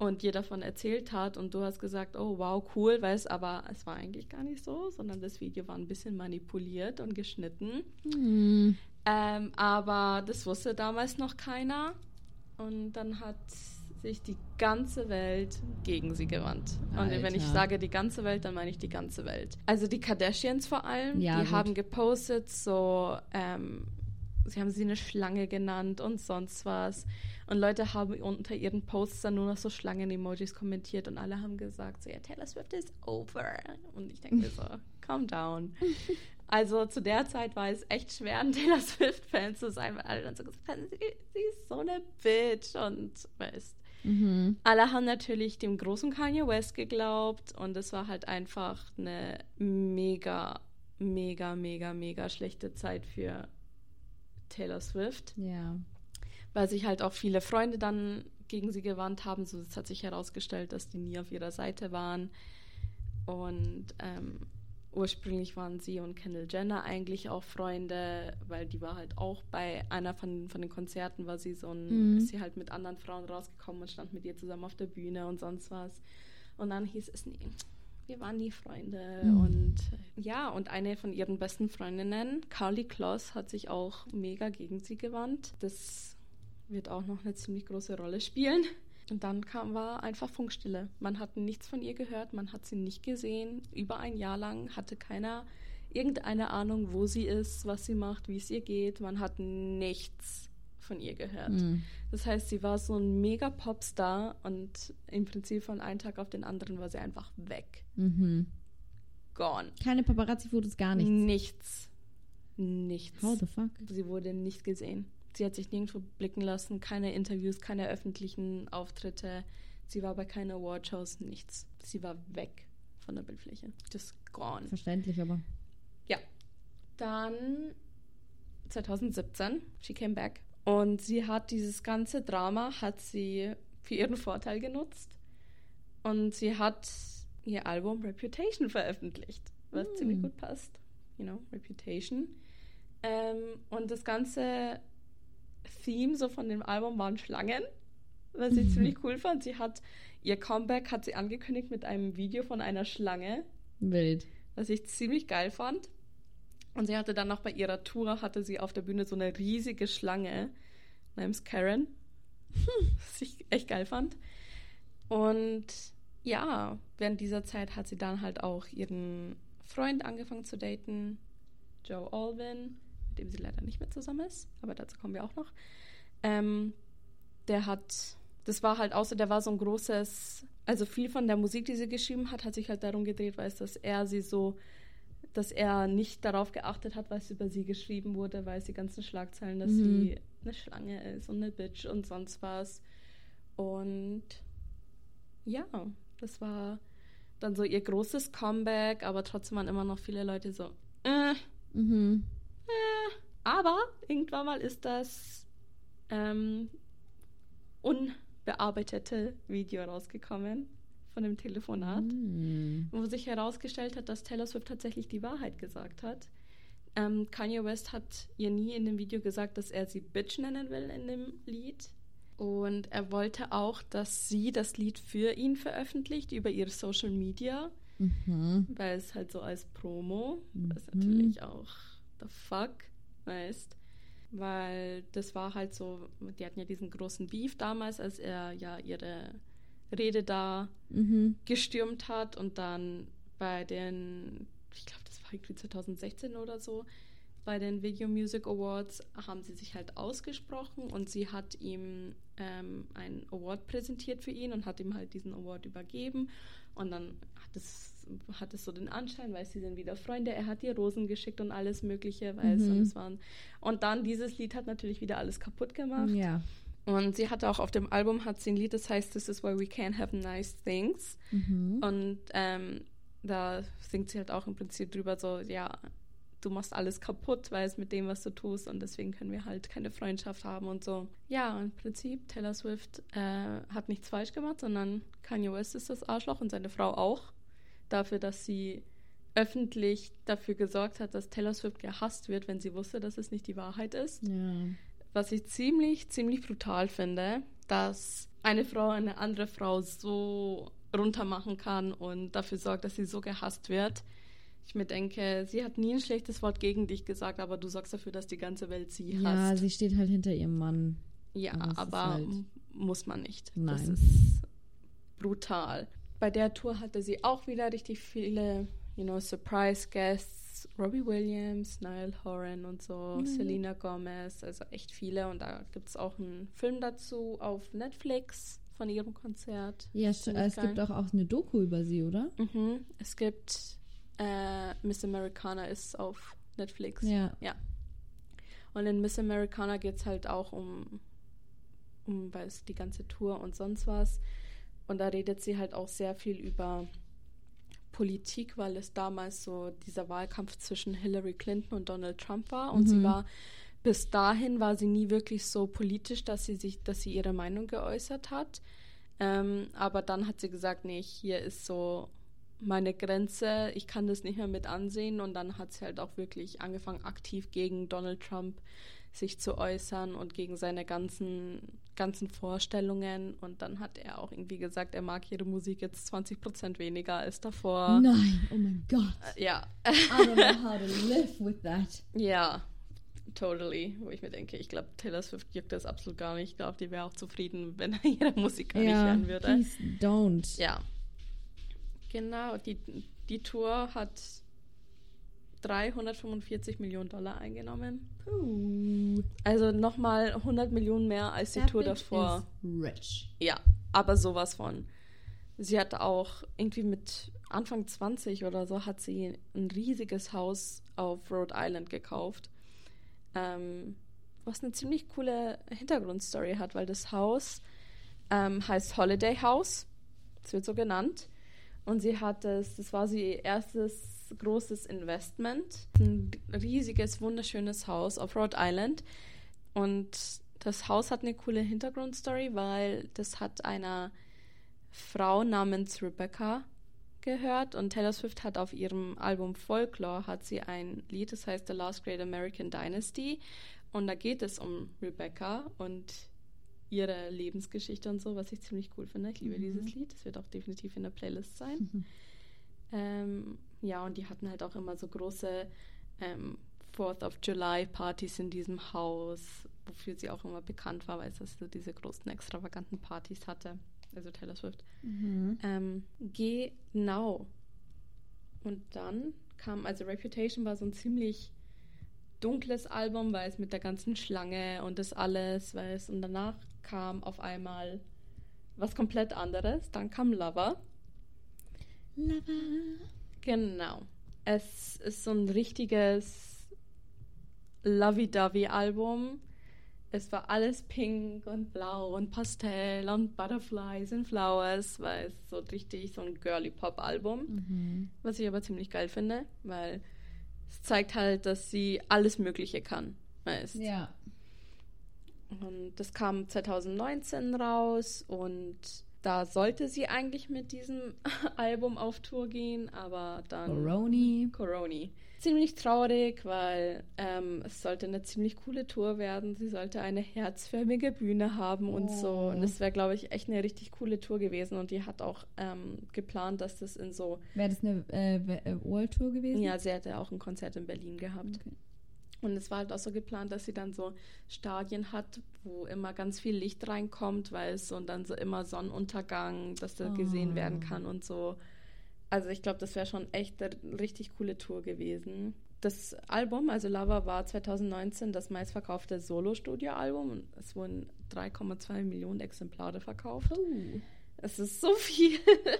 und dir davon erzählt hat und du hast gesagt, oh wow, cool, weil es aber, es war eigentlich gar nicht so, sondern das Video war ein bisschen manipuliert und geschnitten. Hm. Ähm, aber das wusste damals noch keiner und dann hat sich die ganze Welt gegen sie gewandt. Und wenn ich Alter. sage die ganze Welt, dann meine ich die ganze Welt. Also die Kardashians vor allem, Ja, die gut. haben gepostet so, ähm, sie haben sie eine Schlange genannt und sonst was. Und Leute haben unter ihren Posts dann nur noch so Schlangen-Emojis kommentiert und alle haben gesagt, so, ja, Taylor Swift ist over. Und ich denke mir so, calm down. Also zu der Zeit war es echt schwer, ein Taylor Swift-Fan zu sein, weil alle dann so gesagt haben, sie, sie ist so eine Bitch und weißt. Mhm. Alle haben natürlich dem großen Kanye West geglaubt und es war halt einfach eine mega, mega, mega, mega schlechte Zeit für Taylor Swift, Ja. weil sich halt auch viele Freunde dann gegen sie gewandt haben. So, es hat sich herausgestellt, dass die nie auf ihrer Seite waren. Und ähm, ursprünglich waren sie und Kendall Jenner eigentlich auch Freunde, weil die war halt auch bei einer von, von den Konzerten, war sie so ein, Mhm. ist sie halt mit anderen Frauen rausgekommen und stand mit ihr zusammen auf der Bühne und sonst was. Und dann hieß es, nee, wir waren nie Freunde. Mhm. Und äh, ja, und eine von ihren besten Freundinnen, Carly Kloss, hat sich auch mega gegen sie gewandt. Das wird auch noch eine ziemlich große Rolle spielen. Und dann kam, war einfach Funkstille. Man hat nichts von ihr gehört, man hat sie nicht gesehen. Über ein Jahr lang hatte keiner irgendeine Ahnung, wo sie ist, was sie macht, wie es ihr geht. Man hat nichts von ihr gehört. Mhm. Das heißt, sie war so ein mega Popstar und im Prinzip von einem Tag auf den anderen war sie einfach weg. Mhm. Gone. Keine Paparazzi-Fotos, gar nichts. Nichts. Nichts. How the fuck? Sie wurde nicht gesehen. Sie hat sich nirgendwo blicken lassen, keine Interviews, keine öffentlichen Auftritte. Sie war bei keinen Awardshows, nichts. Sie war weg von der Bildfläche. Just gone. Verständlich, aber. Ja. Dann 2017, she came back Und sie hat dieses ganze Drama, hat sie für ihren Vorteil genutzt. Und sie hat ihr Album Reputation veröffentlicht, was Hm. ziemlich gut passt. You know, Reputation. Ähm, und das ganze Theme so von dem Album waren Schlangen, was ich Mhm. ziemlich cool fand. Sie hat ihr Comeback hat sie angekündigt mit einem Video von einer Schlange, Wild. was ich ziemlich geil fand. Und sie hatte dann noch bei ihrer Tour hatte sie auf der Bühne so eine riesige Schlange namens Karen, was ich echt geil fand. Und ja, während dieser Zeit hat sie dann halt auch ihren Freund angefangen zu daten, Joe Alvin, mit dem sie leider nicht mehr zusammen ist, aber dazu kommen wir auch noch. Ähm, der hat, das war halt außer, der war so ein großes, also viel von der Musik, die sie geschrieben hat, hat sich halt darum gedreht, weil es, dass er sie so, dass er nicht darauf geachtet hat, was über sie geschrieben wurde, weil es die ganzen Schlagzeilen, dass Mhm. sie eine Schlange ist und eine Bitch und sonst was. Und ja, das war dann so ihr großes Comeback, aber trotzdem waren immer noch viele Leute so, äh, Mhm. äh. Aber irgendwann mal ist das ähm, unbearbeitete Video rausgekommen von dem Telefonat, Mhm. wo sich herausgestellt hat, dass Taylor Swift tatsächlich die Wahrheit gesagt hat. Ähm, Kanye West hat ihr nie in dem Video gesagt, dass er sie Bitch nennen will in dem Lied. Und er wollte auch, dass sie das Lied für ihn veröffentlicht über ihre Social Media, Mhm. weil es halt so als Promo, was Mhm. natürlich auch the fuck heißt. Weil das war halt so, die hatten ja diesen großen Beef damals, als er ja ihre Rede da Mhm. gestürmt hat und dann bei den, ich glaube, das war irgendwie 2016 oder so, bei den Video Music Awards haben sie sich halt ausgesprochen und sie hat ihm ähm, einen Award präsentiert für ihn und hat ihm halt diesen Award übergeben und dann hat es, hat es so den Anschein, weil sie sind wieder Freunde, er hat ihr Rosen geschickt und alles mögliche, weil es, Mhm. und es waren und dann dieses Lied hat natürlich wieder alles kaputt gemacht. Ja. Und sie hatte auch auf dem Album hat sie ein Lied, das heißt This is why we can't have nice things. Mhm. Und ähm, da singt sie halt auch im Prinzip drüber so, ja, du machst alles kaputt, weil es mit dem, was du tust und deswegen können wir halt keine Freundschaft haben und so. Ja, im Prinzip, Taylor Swift äh, hat nichts falsch gemacht, sondern Kanye West ist das Arschloch und seine Frau auch. Dafür, dass sie öffentlich dafür gesorgt hat, dass Taylor Swift gehasst wird, wenn sie wusste, dass es nicht die Wahrheit ist Ja. Was ich ziemlich, ziemlich brutal finde, dass eine Frau eine andere Frau so runtermachen kann und dafür sorgt, dass sie so gehasst wird. Ich mir denke, sie hat nie ein schlechtes Wort gegen dich gesagt, aber du sorgst dafür, dass die ganze Welt sie Ja, hasst. sie steht halt hinter ihrem Mann. ja, aber halt- muss man nicht. Das Nein. ist brutal. Bei der Tour hatte sie auch wieder richtig viele, you know, Surprise Guests. Robbie Williams, Niall Horan und so, Mhm. Selena Gomez, also echt viele. Und da gibt es auch einen Film dazu auf Netflix von ihrem Konzert. Ja, es geil. gibt auch, auch eine Doku über sie, oder? Mhm. Es gibt äh, Miss Americana ist auf Netflix. Ja. Ja. Und in Miss Americana geht es halt auch um, um weiß, die ganze Tour und sonst was. Und da redet sie halt auch sehr viel über Politik, weil es damals so dieser Wahlkampf zwischen Hillary Clinton und Donald Trump war. Und sie Mhm. war, bis dahin war sie nie wirklich so politisch, dass sie sich, dass sie ihre Meinung geäußert hat. Ähm, aber dann hat sie gesagt, nee, hier ist so meine Grenze, ich kann das nicht mehr mit ansehen. Und dann hat sie halt auch wirklich angefangen, aktiv gegen Donald Trump sich zu äußern und gegen seine ganzen, ganzen Vorstellungen. Und dann hat er auch irgendwie gesagt, er mag ihre Musik jetzt 20 Prozent weniger als davor. Nein, oh mein Gott. Ja, I don't know how to live with that. ja, totally. Wo ich mir denke, ich glaube, Taylor Swift juckt das absolut gar nicht. Ich glaube, die wäre auch zufrieden, wenn er ihre Musik gar nicht Ja, hören würde. please don't. Ja. Genau, die, die Tour hat 345 Millionen Dollar eingenommen. Puh. Also nochmal 100 Millionen mehr als die That Tour davor. rich. Ja, aber sowas von. Sie hat auch irgendwie mit Anfang 20 oder so hat sie ein riesiges Haus auf Rhode Island gekauft. Ähm, was eine ziemlich coole Hintergrundstory hat, weil das Haus ähm, heißt Holiday House. Es wird so genannt. Und sie hat es, das war sie erstes großes Investment. Ein riesiges, wunderschönes Haus auf Rhode Island. Und das Haus hat eine coole Hintergrundstory, weil das hat einer Frau namens Rebecca gehört und Taylor Swift hat auf ihrem Album Folklore hat sie ein Lied, das heißt The Last Great American Dynasty und da geht es um Rebecca und ihre Lebensgeschichte und so, was ich ziemlich cool finde. Ich liebe Mhm. dieses Lied. Das wird auch definitiv in der Playlist sein. Ähm, ja, und die hatten halt auch immer so große ähm, Fourth of July Partys in diesem Haus, wofür sie auch immer bekannt war, weil sie so diese großen extravaganten Partys hatte. Also Taylor Swift. Mhm. Ähm, genau. Und dann kam, also Reputation war so ein ziemlich dunkles Album, weil es mit der ganzen Schlange und das alles, weil es und danach kam auf einmal was komplett anderes. Dann kam Lover. Lover. Genau. Es ist so ein richtiges Lovey-Dovey-Album. Es war alles pink und blau und Pastell und Butterflies and Flowers, weil es so richtig so ein Girly-Pop-Album, Mhm. was ich aber ziemlich geil finde, weil es zeigt halt, dass sie alles Mögliche kann. Weißt. Ja. Und das kam 2019 raus und da sollte sie eigentlich mit diesem Album auf Tour gehen, aber dann Coroni. Coroni. Ziemlich traurig, weil ähm, es sollte eine ziemlich coole Tour werden. Sie sollte eine herzförmige Bühne haben und so. Oh. Und es wäre, glaube ich, echt eine richtig coole Tour gewesen. Und die hat auch ähm, geplant, dass das in so. Wäre das eine äh, äh, World Tour gewesen? Ja, sie hatte auch ein Konzert in Berlin gehabt. Okay. Und es war halt auch so geplant, dass sie dann so Stadien hat, wo immer ganz viel Licht reinkommt, weil es so und dann so immer Sonnenuntergang, dass da gesehen Oh. werden kann und so. Also ich glaube, das wäre schon echt eine richtig coole Tour gewesen. Das Album, also Lava, war 2019 das meistverkaufte Solo-Studio-Album und es wurden 3,2 Millionen Exemplare verkauft. Oh. Es ist so viel.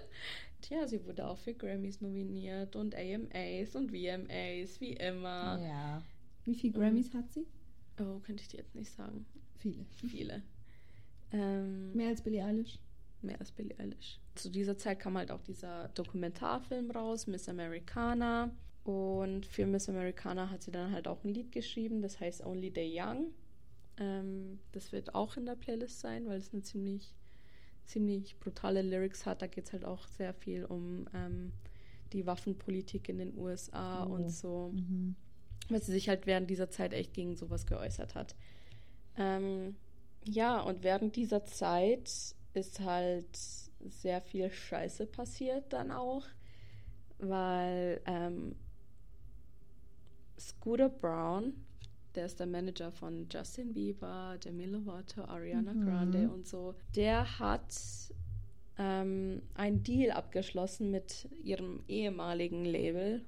Tja, sie wurde auch für Grammys nominiert und AMAs und VMAs, wie immer. Ja. Wie viele Grammys hat sie? Oh, könnte ich dir jetzt nicht sagen. Viele. Viele. Ähm, Mehr als Billie Eilish? mehr als Billie Eilish. Zu dieser Zeit kam halt auch dieser Dokumentarfilm raus, Miss Americana. Und für Miss Americana hat sie dann halt auch ein Lied geschrieben, das heißt Only the Young. Ähm, das wird auch in der Playlist sein, weil es eine ziemlich, ziemlich brutale Lyrics hat. Da geht es halt auch sehr viel um ähm, die Waffenpolitik in den USA Oh. und so. Mhm. Weil sie sich halt während dieser Zeit echt gegen sowas geäußert hat. Ähm, ja, und während dieser Zeit ist halt sehr viel Scheiße passiert dann auch, weil ähm, Scooter Brown, der ist der Manager von Justin Bieber, Demi Lovato, Ariana Mhm. Grande und so, der hat ähm, einen Deal abgeschlossen mit ihrem ehemaligen Label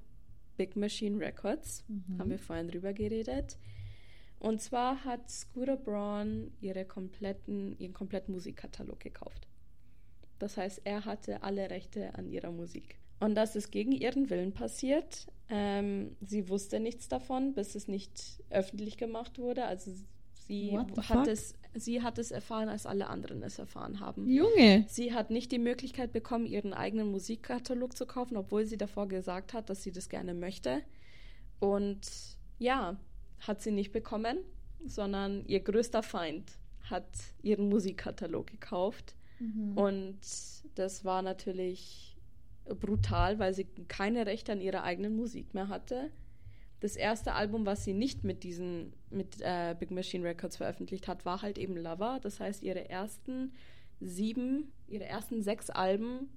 Big Machine Records. Mhm. Haben wir vorhin drüber geredet. Und zwar hat Scooter Braun ihre kompletten, ihren kompletten Musikkatalog gekauft. Das heißt, er hatte alle Rechte an ihrer Musik. Und das ist gegen ihren Willen passiert. Ähm, sie wusste nichts davon, bis es nicht öffentlich gemacht wurde. Also sie hat, fuck? es, sie hat es erfahren, als alle anderen es erfahren haben. Junge! Sie hat nicht die Möglichkeit bekommen, ihren eigenen Musikkatalog zu kaufen, obwohl sie davor gesagt hat, dass sie das gerne möchte. Und ja, hat sie nicht bekommen, sondern ihr größter Feind hat ihren Musikkatalog gekauft. Mhm. Und das war natürlich brutal, weil sie keine Rechte an ihrer eigenen Musik mehr hatte. Das erste Album, was sie nicht mit diesen, mit äh, Big Machine Records veröffentlicht hat, war halt eben Lover. Das heißt, ihre ersten sieben, ihre ersten sechs Alben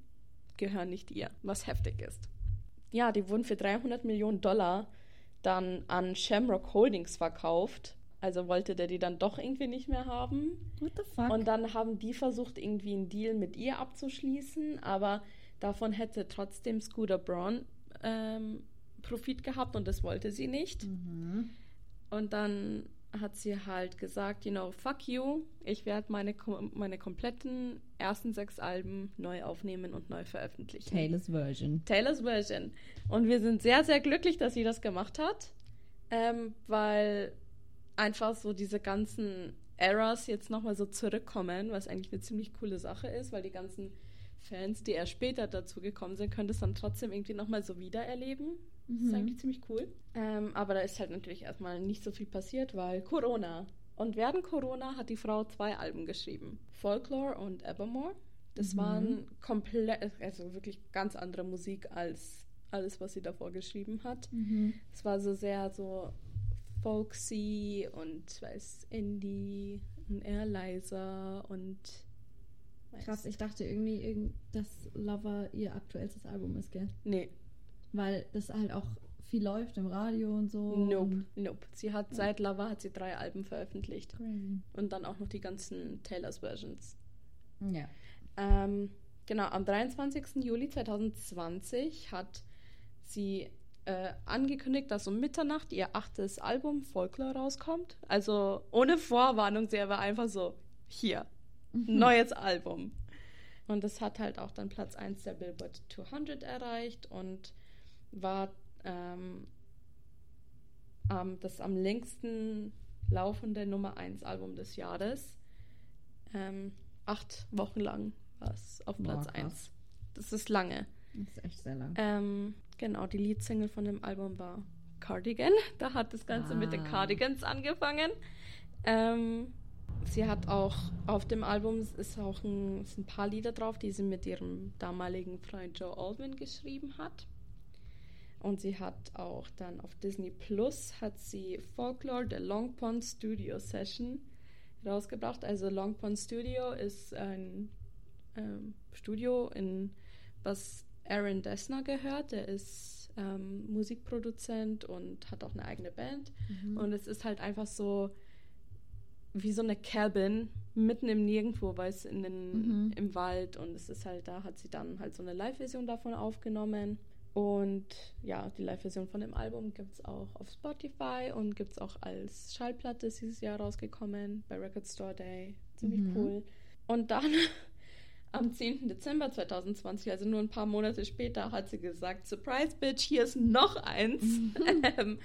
gehören nicht ihr, was heftig ist. Ja, die wurden für 300 Millionen Dollar dann an Shamrock Holdings verkauft. Also wollte der die dann doch irgendwie nicht mehr haben. What the fuck? Und dann haben die versucht, irgendwie einen Deal mit ihr abzuschließen, aber davon hätte trotzdem Scooter Braun ähm, Profit gehabt und das wollte sie nicht. mhm. Und dann hat sie halt gesagt, you know, fuck you, ich werde meine, meine kompletten ersten sechs Alben neu aufnehmen und neu veröffentlichen. Taylor's Version. Taylor's Version. Und wir sind sehr, sehr glücklich, dass sie das gemacht hat, ähm, weil einfach so diese ganzen Eras jetzt nochmal so zurückkommen, was eigentlich eine ziemlich coole Sache ist, weil die ganzen Fans, die erst später dazu gekommen sind, können das dann trotzdem irgendwie nochmal so wiedererleben. Das ist Mhm. eigentlich ziemlich cool. Ähm, aber da ist halt natürlich erstmal nicht so viel passiert, weil Corona. Und während Corona hat die Frau zwei Alben geschrieben: Folklore und Evermore. Das Mhm. waren komplett, also wirklich ganz andere Musik als alles, was sie davor geschrieben hat. Mhm. Es war so sehr so folksy und weiß Indie und eher leiser und weiß- Krass, ich dachte irgendwie, irgend- dass Lover ihr aktuellstes Album ist, gell? Nee, Weil das halt auch viel läuft im Radio und so. nope, nope. Sie hat seit Lava hat sie drei Alben veröffentlicht Crazy. und dann auch noch die ganzen Taylors Versions. Ja. Ähm, genau, am 23. Juli 2020 hat sie äh, angekündigt, dass um Mitternacht ihr achtes Album Folklore rauskommt. Also ohne Vorwarnung, sie war einfach so, hier, neues Album. Und das hat halt auch dann Platz 1 der Billboard 200 erreicht und war ähm, ähm, das am längsten laufende Nummer 1 Album des Jahres. Ähm, acht Wochen lang war es auf Boah, Platz krass. 1. Das ist lange. Das ist echt sehr lang. Ähm, genau, die Leadsingle von dem Album war Cardigan. Da hat das Ganze mit den Ah. Cardigans angefangen. Ähm, sie hat auch auf dem Album es ist auch ein, sind ein paar Lieder drauf, die sie mit ihrem damaligen Freund Joe Alwyn geschrieben hat. Und sie hat auch dann auf Disney Plus hat sie Folklore The Long Pond Studio Session rausgebracht. Also Long Pond Studio ist ein ähm, Studio, in was Aaron Dessner gehört. Der ist ähm, Musikproduzent und hat auch eine eigene Band. Mhm. Und es ist halt einfach so wie so eine Cabin mitten im Nirgendwo, weil es in den, Mhm. im Wald und es ist halt, da hat sie dann halt so eine Live-Version davon aufgenommen. Und ja, die Live-Version von dem Album gibt es auch auf Spotify und gibt es auch als Schallplatte ist dieses Jahr rausgekommen bei Record Store Day. Ziemlich Mhm. cool. Und dann am 10. Dezember 2020, also nur ein paar Monate später, hat sie gesagt, Surprise Bitch, hier ist noch eins. ähm,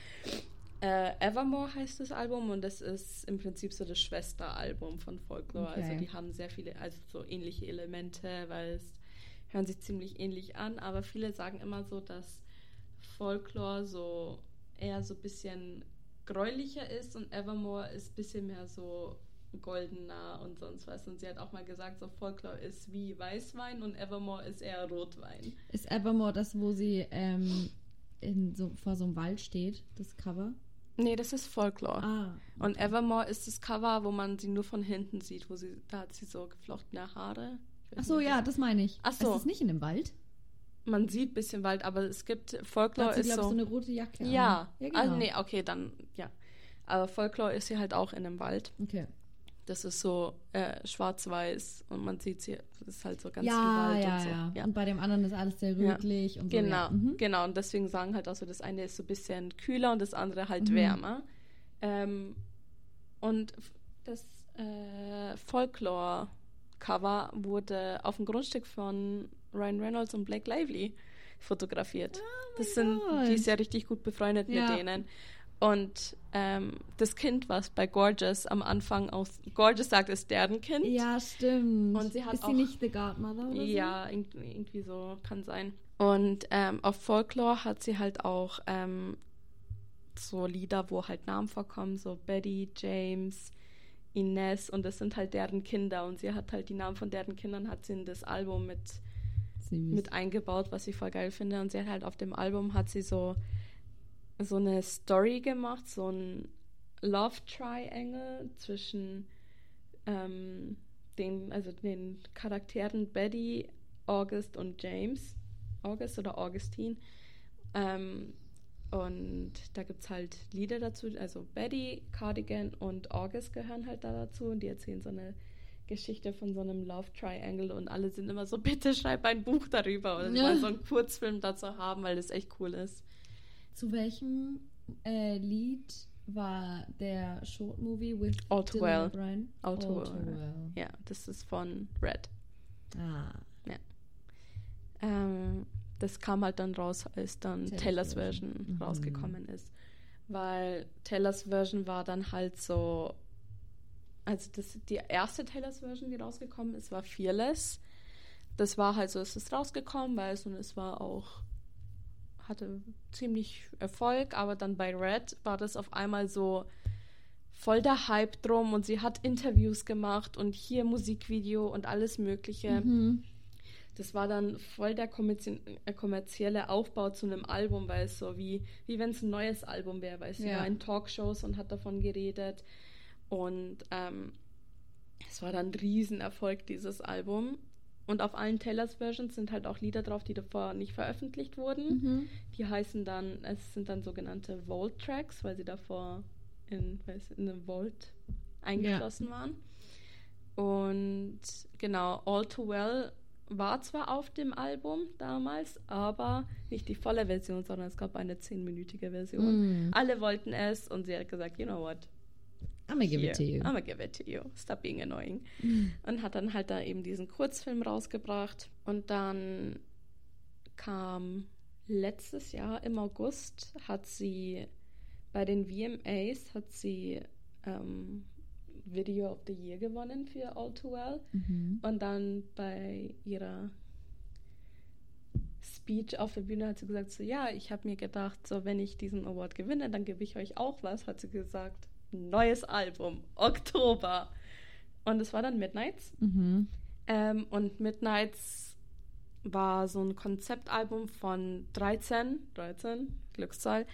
äh, Evermore heißt das Album und das ist im Prinzip so das Schwesteralbum von Folklore. Okay. Also die haben sehr viele, also so ähnliche Elemente, weil es hören sich ziemlich ähnlich an, aber viele sagen immer so, dass Folklore so eher so ein bisschen gräulicher ist und Evermore ist ein bisschen mehr so goldener und sonst was. Und sie hat auch mal gesagt, so Folklore ist wie Weißwein und Evermore ist eher Rotwein. Ist Evermore das, wo sie ähm, in so, vor so einem Wald steht, das Cover? Nee, das ist Folklore. Ah. Und Evermore ist das Cover, wo man sie nur von hinten sieht, wo sie, da hat sie so geflochtene Haare. Ach so, ja, das meine ich. Ach so. Ist das nicht in dem Wald? Man sieht ein bisschen Wald, aber es gibt, Folklore sie, ist glaube ich, so. so eine rote Jacke an. ja, ja genau. also nee, okay, dann, ja. Aber Folklore ist sie halt auch in einem Wald. Okay. Das ist so äh, schwarz-weiß und man sieht sie, das ist halt so ganz viel ja, Wald ja, und so. ja, Ja. Und bei dem anderen ist alles sehr Ja. rötlich und so. Genau, Ja. Mhm. genau. Und deswegen sagen halt auch so, das eine ist so ein bisschen kühler und das andere halt Mhm. wärmer. Ähm, und das äh, Folklore-Cover wurde auf dem Grundstück von Ryan Reynolds und Blake Lively fotografiert. das sind, Oh Gott. die ist ja richtig gut befreundet Ja. mit denen. Und ähm, das Kind, was bei Gorgeous am Anfang aus Gorgeous sagt, ist deren Kind. Ja, stimmt. Und sie hat ist auch- sie nicht The Godmother oder so? Ja, irgendwie, irgendwie so kann sein. Und ähm, auf Folklore hat sie halt auch ähm, so Lieder, wo halt Namen vorkommen, so Betty, James, Ines und das sind halt deren Kinder und sie hat halt die Namen von deren Kindern hat sie in das Album mit, Süß. mit eingebaut, was ich voll geil finde und sie hat halt auf dem Album hat sie so so eine Story gemacht, so ein Love Triangle zwischen ähm, den, also den Charakteren Betty, August und James. August oder Augustine. Ähm, und da gibt es halt Lieder dazu. Also Betty, Cardigan und August gehören halt da dazu. Und die erzählen so eine Geschichte von so einem Love Triangle. Und alle sind immer so, bitte schreib ein Buch darüber. Oder Ja. so einen Kurzfilm dazu haben, weil das echt cool ist. Zu welchem äh, Lied war der Short Movie with All Too Dylan Well. O'Brien? All All Too Well. Well. Ja, das ist von Red. Ah, Ähm, das kam halt dann raus, als dann Taylor's Taylors Version. Version Mhm. rausgekommen ist. Weil Taylors Version war dann halt so. Also das, die erste Taylors Version, die rausgekommen ist, war Fearless. Das war halt so, es ist rausgekommen, weil es und es war auch hatte ziemlich Erfolg, aber dann bei Red war das auf einmal so voll der Hype drum und sie hat Interviews gemacht und hier Musikvideo und alles Mögliche. Mhm. Das war dann voll der äh, kommerzielle Aufbau zu einem Album, weil es so wie, wie wenn es ein neues Album wäre, weil sie Ja. war in Talkshows und hat davon geredet. Und ähm, es war dann ein Riesenerfolg, dieses Album. Und auf allen Taylors Versions sind halt auch Lieder drauf, die davor nicht veröffentlicht wurden. Mhm. Die heißen dann, es sind dann sogenannte Vault-Tracks, weil sie davor in, weiß, in einem Vault eingeschlossen waren. Und genau, All Too Well war zwar auf dem Album damals, aber nicht die volle Version, sondern es gab eine zehnminütige Version. Mm. Alle wollten es und sie hat gesagt, you know what? I'm gonna give it to you. I'm gonna give it to you. Stop being annoying. Und hat dann halt da eben diesen Kurzfilm rausgebracht. Und dann kam letztes Jahr im August hat sie bei den VMAs hat sie ähm, Video of the Year gewonnen für All Too Well. Mhm. Und dann bei ihrer Speech auf der Bühne hat sie gesagt, so ja, ich habe mir gedacht, so wenn ich diesen Award gewinne, dann gebe ich euch auch was, hat sie gesagt. Neues Album, Oktober. Und es war dann Midnights. Mhm. Ähm, und Midnights war so ein Konzeptalbum von 13, 13, Glückszahl,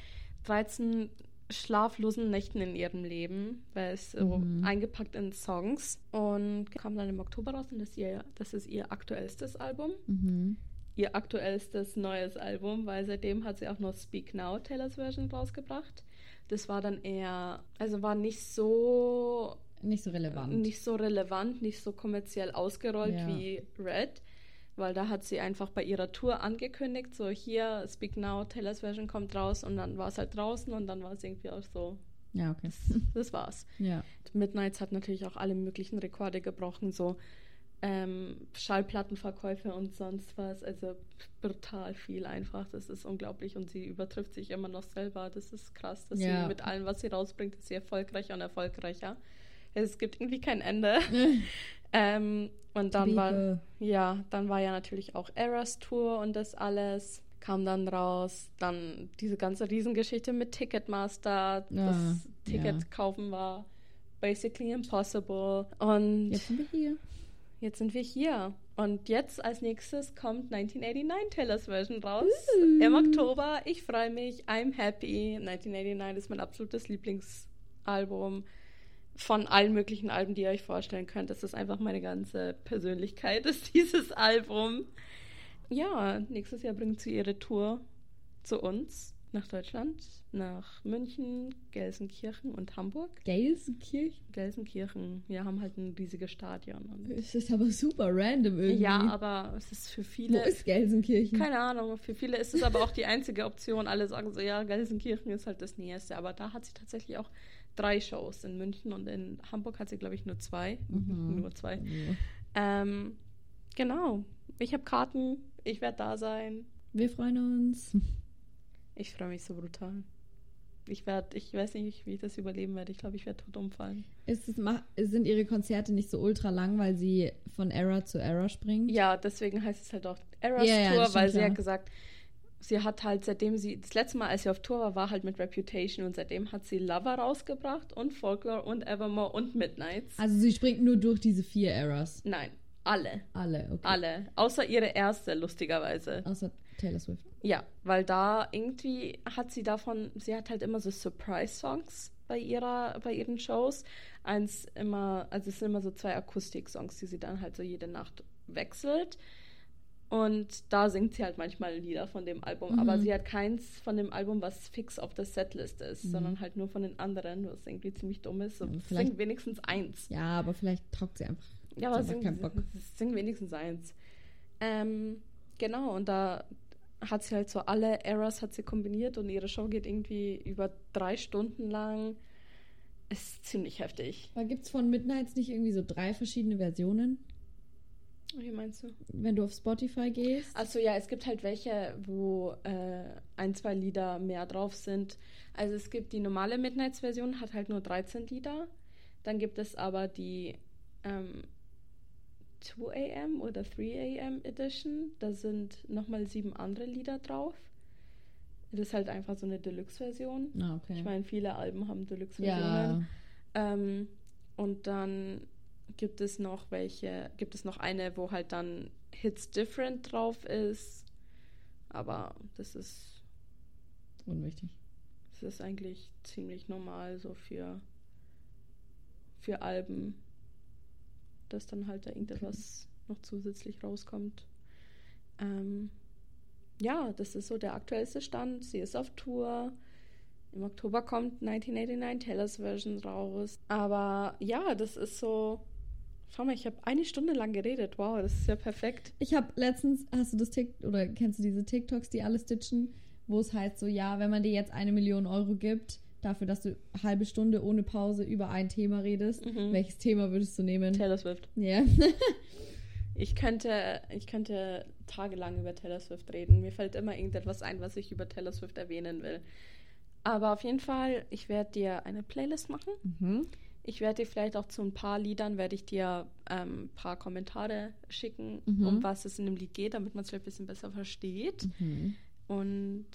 13 schlaflosen Nächten in ihrem Leben, weil es so Mhm. eingepackt in Songs und kam dann im Oktober raus und das ist ihr, das ist ihr aktuellstes Album. Mhm. Ihr aktuellstes neues Album, weil seitdem hat sie auch noch Speak Now, Taylors Version, rausgebracht. Das war dann eher, also war nicht so Nicht so relevant. nicht so relevant, nicht so kommerziell ausgerollt Ja. wie Red, weil da hat sie einfach bei ihrer Tour angekündigt, so hier, Speak Now, Taylor's Version kommt raus und dann war es halt draußen und dann war es irgendwie auch so, Ja, okay. das war's. Ja. Midnights hat natürlich auch alle möglichen Rekorde gebrochen, so ähm, Schallplattenverkäufe und sonst was, also brutal viel einfach, das ist unglaublich und sie übertrifft sich immer noch selber, das ist krass, dass Ja. sie mit allem, was sie rausbringt, ist sie erfolgreicher und erfolgreicher. Es gibt irgendwie kein Ende. Ähm, und dann war, ja, dann war ja natürlich auch Eras Tour und das alles kam dann raus. Dann diese ganze Riesengeschichte mit Ticketmaster. das Ah, Ticket ja. kaufen war basically impossible. Und Jetzt sind wir hier. jetzt sind wir hier. Und jetzt als nächstes kommt 1989 Taylor's Version raus. Uh. Im Oktober. Ich freue mich. I'm happy. 1989 ist mein absolutes Lieblingsalbum von allen möglichen Alben, die ihr euch vorstellen könnt. Das ist einfach meine ganze Persönlichkeit, ist dieses Album. Ja, nächstes Jahr bringt sie ihre Tour zu uns nach Deutschland, nach München, Gelsenkirchen und Hamburg. Gelsenkirchen? Gelsenkirchen, wir haben halt ein riesiges Stadion. Es ist aber super random irgendwie. ja, aber es ist für Wo viele. ist Gelsenkirchen? Keine Ahnung, für viele ist es aber auch die einzige Option. Alle sagen so, ja, Gelsenkirchen ist halt das Nächste. Aber da hat sie tatsächlich auch drei Shows. In München und in Hamburg hat sie, glaube ich, nur zwei. Mhm. Nur zwei. Ja. Ähm, genau. Ich habe Karten. Ich werde da sein. Wir freuen uns. Ich freue mich so brutal. Ich werde, ich weiß nicht, wie ich das überleben werde. Ich glaube, ich werde tot umfallen. Ist es, sind ihre Konzerte nicht so ultra lang, weil sie von Era zu Era springt? Ja, deswegen heißt es halt auch Eras Ja, ja, Tour, das weil sie ja. hat gesagt, sie hat halt seitdem sie, das letzte Mal, als sie auf Tour war, war halt mit Reputation und seitdem hat sie Lover rausgebracht und Folklore und Evermore und Midnights. Also sie springt nur durch diese vier Eras. Nein, alle. Alle, okay. Alle. Außer ihre erste, lustigerweise. Außer Taylor Swift. Ja, weil da irgendwie hat sie davon, sie hat halt immer so Surprise-Songs bei ihrer, bei ihren Shows. Eins immer, also es sind immer so zwei Akustik-Songs, die sie dann halt so jede Nacht wechselt. Und da singt sie halt manchmal Lieder von dem Album. Mhm. Aber sie hat keins von dem Album, was fix auf der Setlist ist, Mhm. sondern halt nur von den anderen, was irgendwie ziemlich dumm ist. So, Ja, singt wenigstens eins. Ja, aber vielleicht taugt sie einfach. Ja, aber sing, keinen Bock. sing wenigstens eins. Ähm, genau, und da hat sie halt so alle Eras hat sie kombiniert und ihre Show geht irgendwie über drei Stunden lang. Ist ziemlich heftig. Aber gibt es von Midnights nicht irgendwie so drei verschiedene Versionen? Wie meinst du? Wenn du auf Spotify gehst? Also ja, es gibt halt welche, wo äh, ein, zwei Lieder mehr drauf sind. Also es gibt die normale Midnights-Version, hat halt nur 13 Lieder. Dann gibt es aber die ähm, 2 AM oder 3 AM Edition. Da sind nochmal sieben andere Lieder drauf. Das ist halt einfach so eine Deluxe-Version. Ah, okay. Ich meine, viele Alben haben Deluxe-Versionen. ja. Ähm, und dann gibt es noch welche, gibt es noch eine, wo halt dann Hits Different drauf ist. Aber das ist, Unwichtig. das ist eigentlich ziemlich normal so für, für Alben, dass dann halt da irgendetwas noch zusätzlich rauskommt. Ähm, ja, das ist so der aktuellste Stand. Sie ist auf Tour. Im Oktober kommt 1989 Taylors Version raus. Aber ja, das ist so. Schau mal, ich habe eine Stunde lang geredet. Wow, das ist ja perfekt. Ich habe letztens, hast du das TikTok, oder kennst du diese TikToks, die alle stitchen, wo es heißt so, ja, wenn man dir jetzt eine Million Euro gibt, dafür, dass du eine halbe Stunde ohne Pause über ein Thema redest, Mhm. welches Thema würdest du nehmen? Taylor Swift. Ja. Ich könnte, ich könnte tagelang über Taylor Swift reden. Mir fällt immer irgendetwas ein, was ich über Taylor Swift erwähnen will. Aber auf jeden Fall, ich werde dir eine Playlist machen. mhm. Ich werde dir vielleicht auch zu ein paar Liedern, werde ich dir ähm, ein paar Kommentare schicken, Mhm. um was es in dem Lied geht, damit man es vielleicht ein bisschen besser versteht. Mhm. Und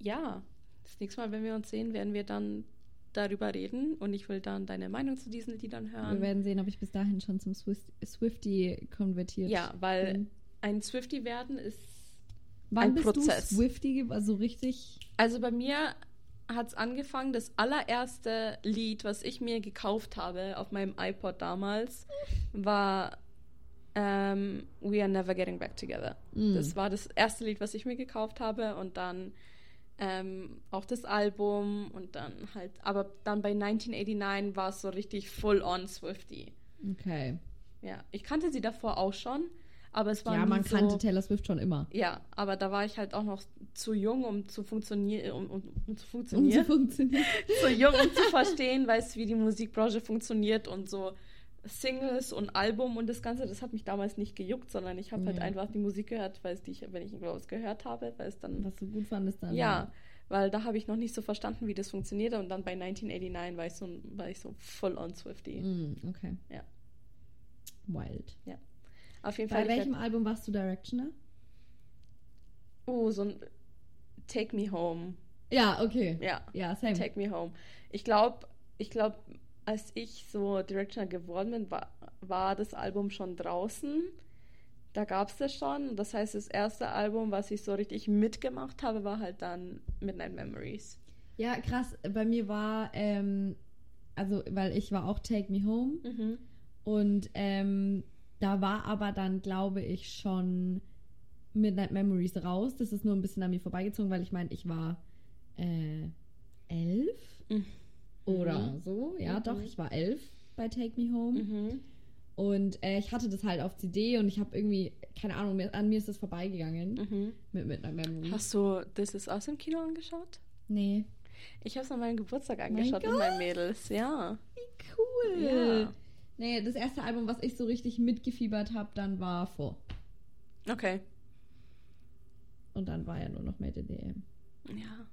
ja, das nächste Mal, wenn wir uns sehen, werden wir dann darüber reden und ich will dann deine Meinung zu diesen Liedern hören. Wir werden sehen, ob ich bis dahin schon zum Swift Swifty konvertiert ja, weil bin. ein Swifty werden ist. Wann ein bist Prozess. du Swifty, ge- also richtig? Also bei mir hat es angefangen, das allererste Lied, was ich mir gekauft habe auf meinem iPod damals, war ähm, We Are Never Getting Back Together. Mm. Das war das erste Lied, was ich mir gekauft habe und dann ähm, auch das Album und dann halt, aber dann bei 1989 war es so richtig full on Swifty. Okay. Ja, ich kannte sie davor auch schon, aber es war ja, man so, kannte Taylor Swift schon immer. Ja, aber da war ich halt auch noch zu jung, um zu funktionieren, um, um, um zu Um zu funktionieren, funktionieren. zu jung, um zu verstehen, weißt wie die Musikbranche funktioniert und so Singles und Album und das Ganze, das hat mich damals nicht gejuckt, sondern ich habe halt Ja. einfach die Musik gehört, weil es die, ich- wenn ich irgendwas gehört habe, weil es dann Was du gut fandest dann. ja, weil da habe ich noch nicht so verstanden, wie das funktioniert und dann bei 1989 war ich so, war ich so full on Swifty. Mm, okay. Ja. Wild. Auf jeden Fall. Bei welchem werd- Album warst du Directioner? Oh, so ein Take Me Home. Ja, okay. Ja. Ja, same. Take Me Home. Ich glaube, ich glaube, als ich so Directioner geworden bin, war, war das Album schon draußen. Da gab es das schon. Das heißt, das erste Album, was ich so richtig mitgemacht habe, war halt dann Midnight Memories. Ja, krass. Bei mir war, ähm, also, weil ich war auch Take Me Home Mhm. und ähm, da war aber dann, glaube ich, schon Midnight Memories raus. Das ist nur ein bisschen an mir vorbeigezogen, weil ich meine, ich war äh, elf Mhm. oder so. Ja, Mhm. doch, ich war elf bei Take Me Home. Mhm. Und äh, ich hatte das halt auf CD und ich habe irgendwie, keine Ahnung, an mir ist das vorbeigegangen Mhm. mit Midnight Memories. Hast du This Is Us im Kino angeschaut? Nee. Ich habe es an meinem Geburtstag Mein angeschaut mit Gott. meinen Mädels. Ja. Wie cool. Ja. Nee, das erste Album, was ich so richtig mitgefiebert habe, dann war vor. Okay. Und dann war ja nur noch Made in the AM. Ja.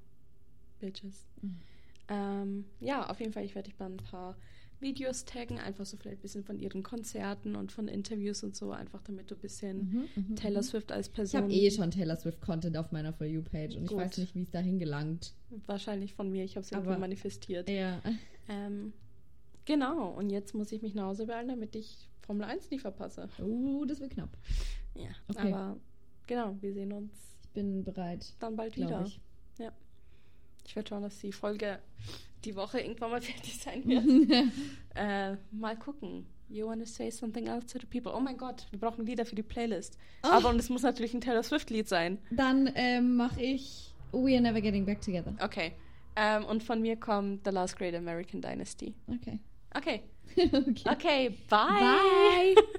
Bitches. Mhm. Ähm, ja, auf jeden Fall, ich werde dich bei ein paar Videos taggen, einfach so vielleicht ein bisschen von ihren Konzerten und von Interviews und so, einfach damit du ein bisschen Taylor Swift als Ich Person habe eh schon Taylor Swift Content auf meiner For You Page und Gut. ich weiß nicht, wie es dahin gelangt. wahrscheinlich von mir, ich habe es irgendwie manifestiert. Ja. Ähm, genau, und jetzt muss ich mich nach Hause beeilen, damit ich Formel 1 nie verpasse. Uh, das wird knapp. Ja, Okay. aber genau, wir sehen uns Ich bin bereit, dann bald wieder. ich. Ich werde schauen, dass die Folge die Woche irgendwann mal fertig sein wird. äh, mal gucken. You wanna say something else to the people? Oh mein Gott, wir brauchen Lieder für die Playlist. Ah. Aber und es muss natürlich ein Taylor Swift-Lied sein. Dann ähm, mache ich We Are Never Getting Back Together. Okay. Ähm, und von mir kommt The Last Great American Dynasty. Okay. Okay. okay. Okay, bye. Bye.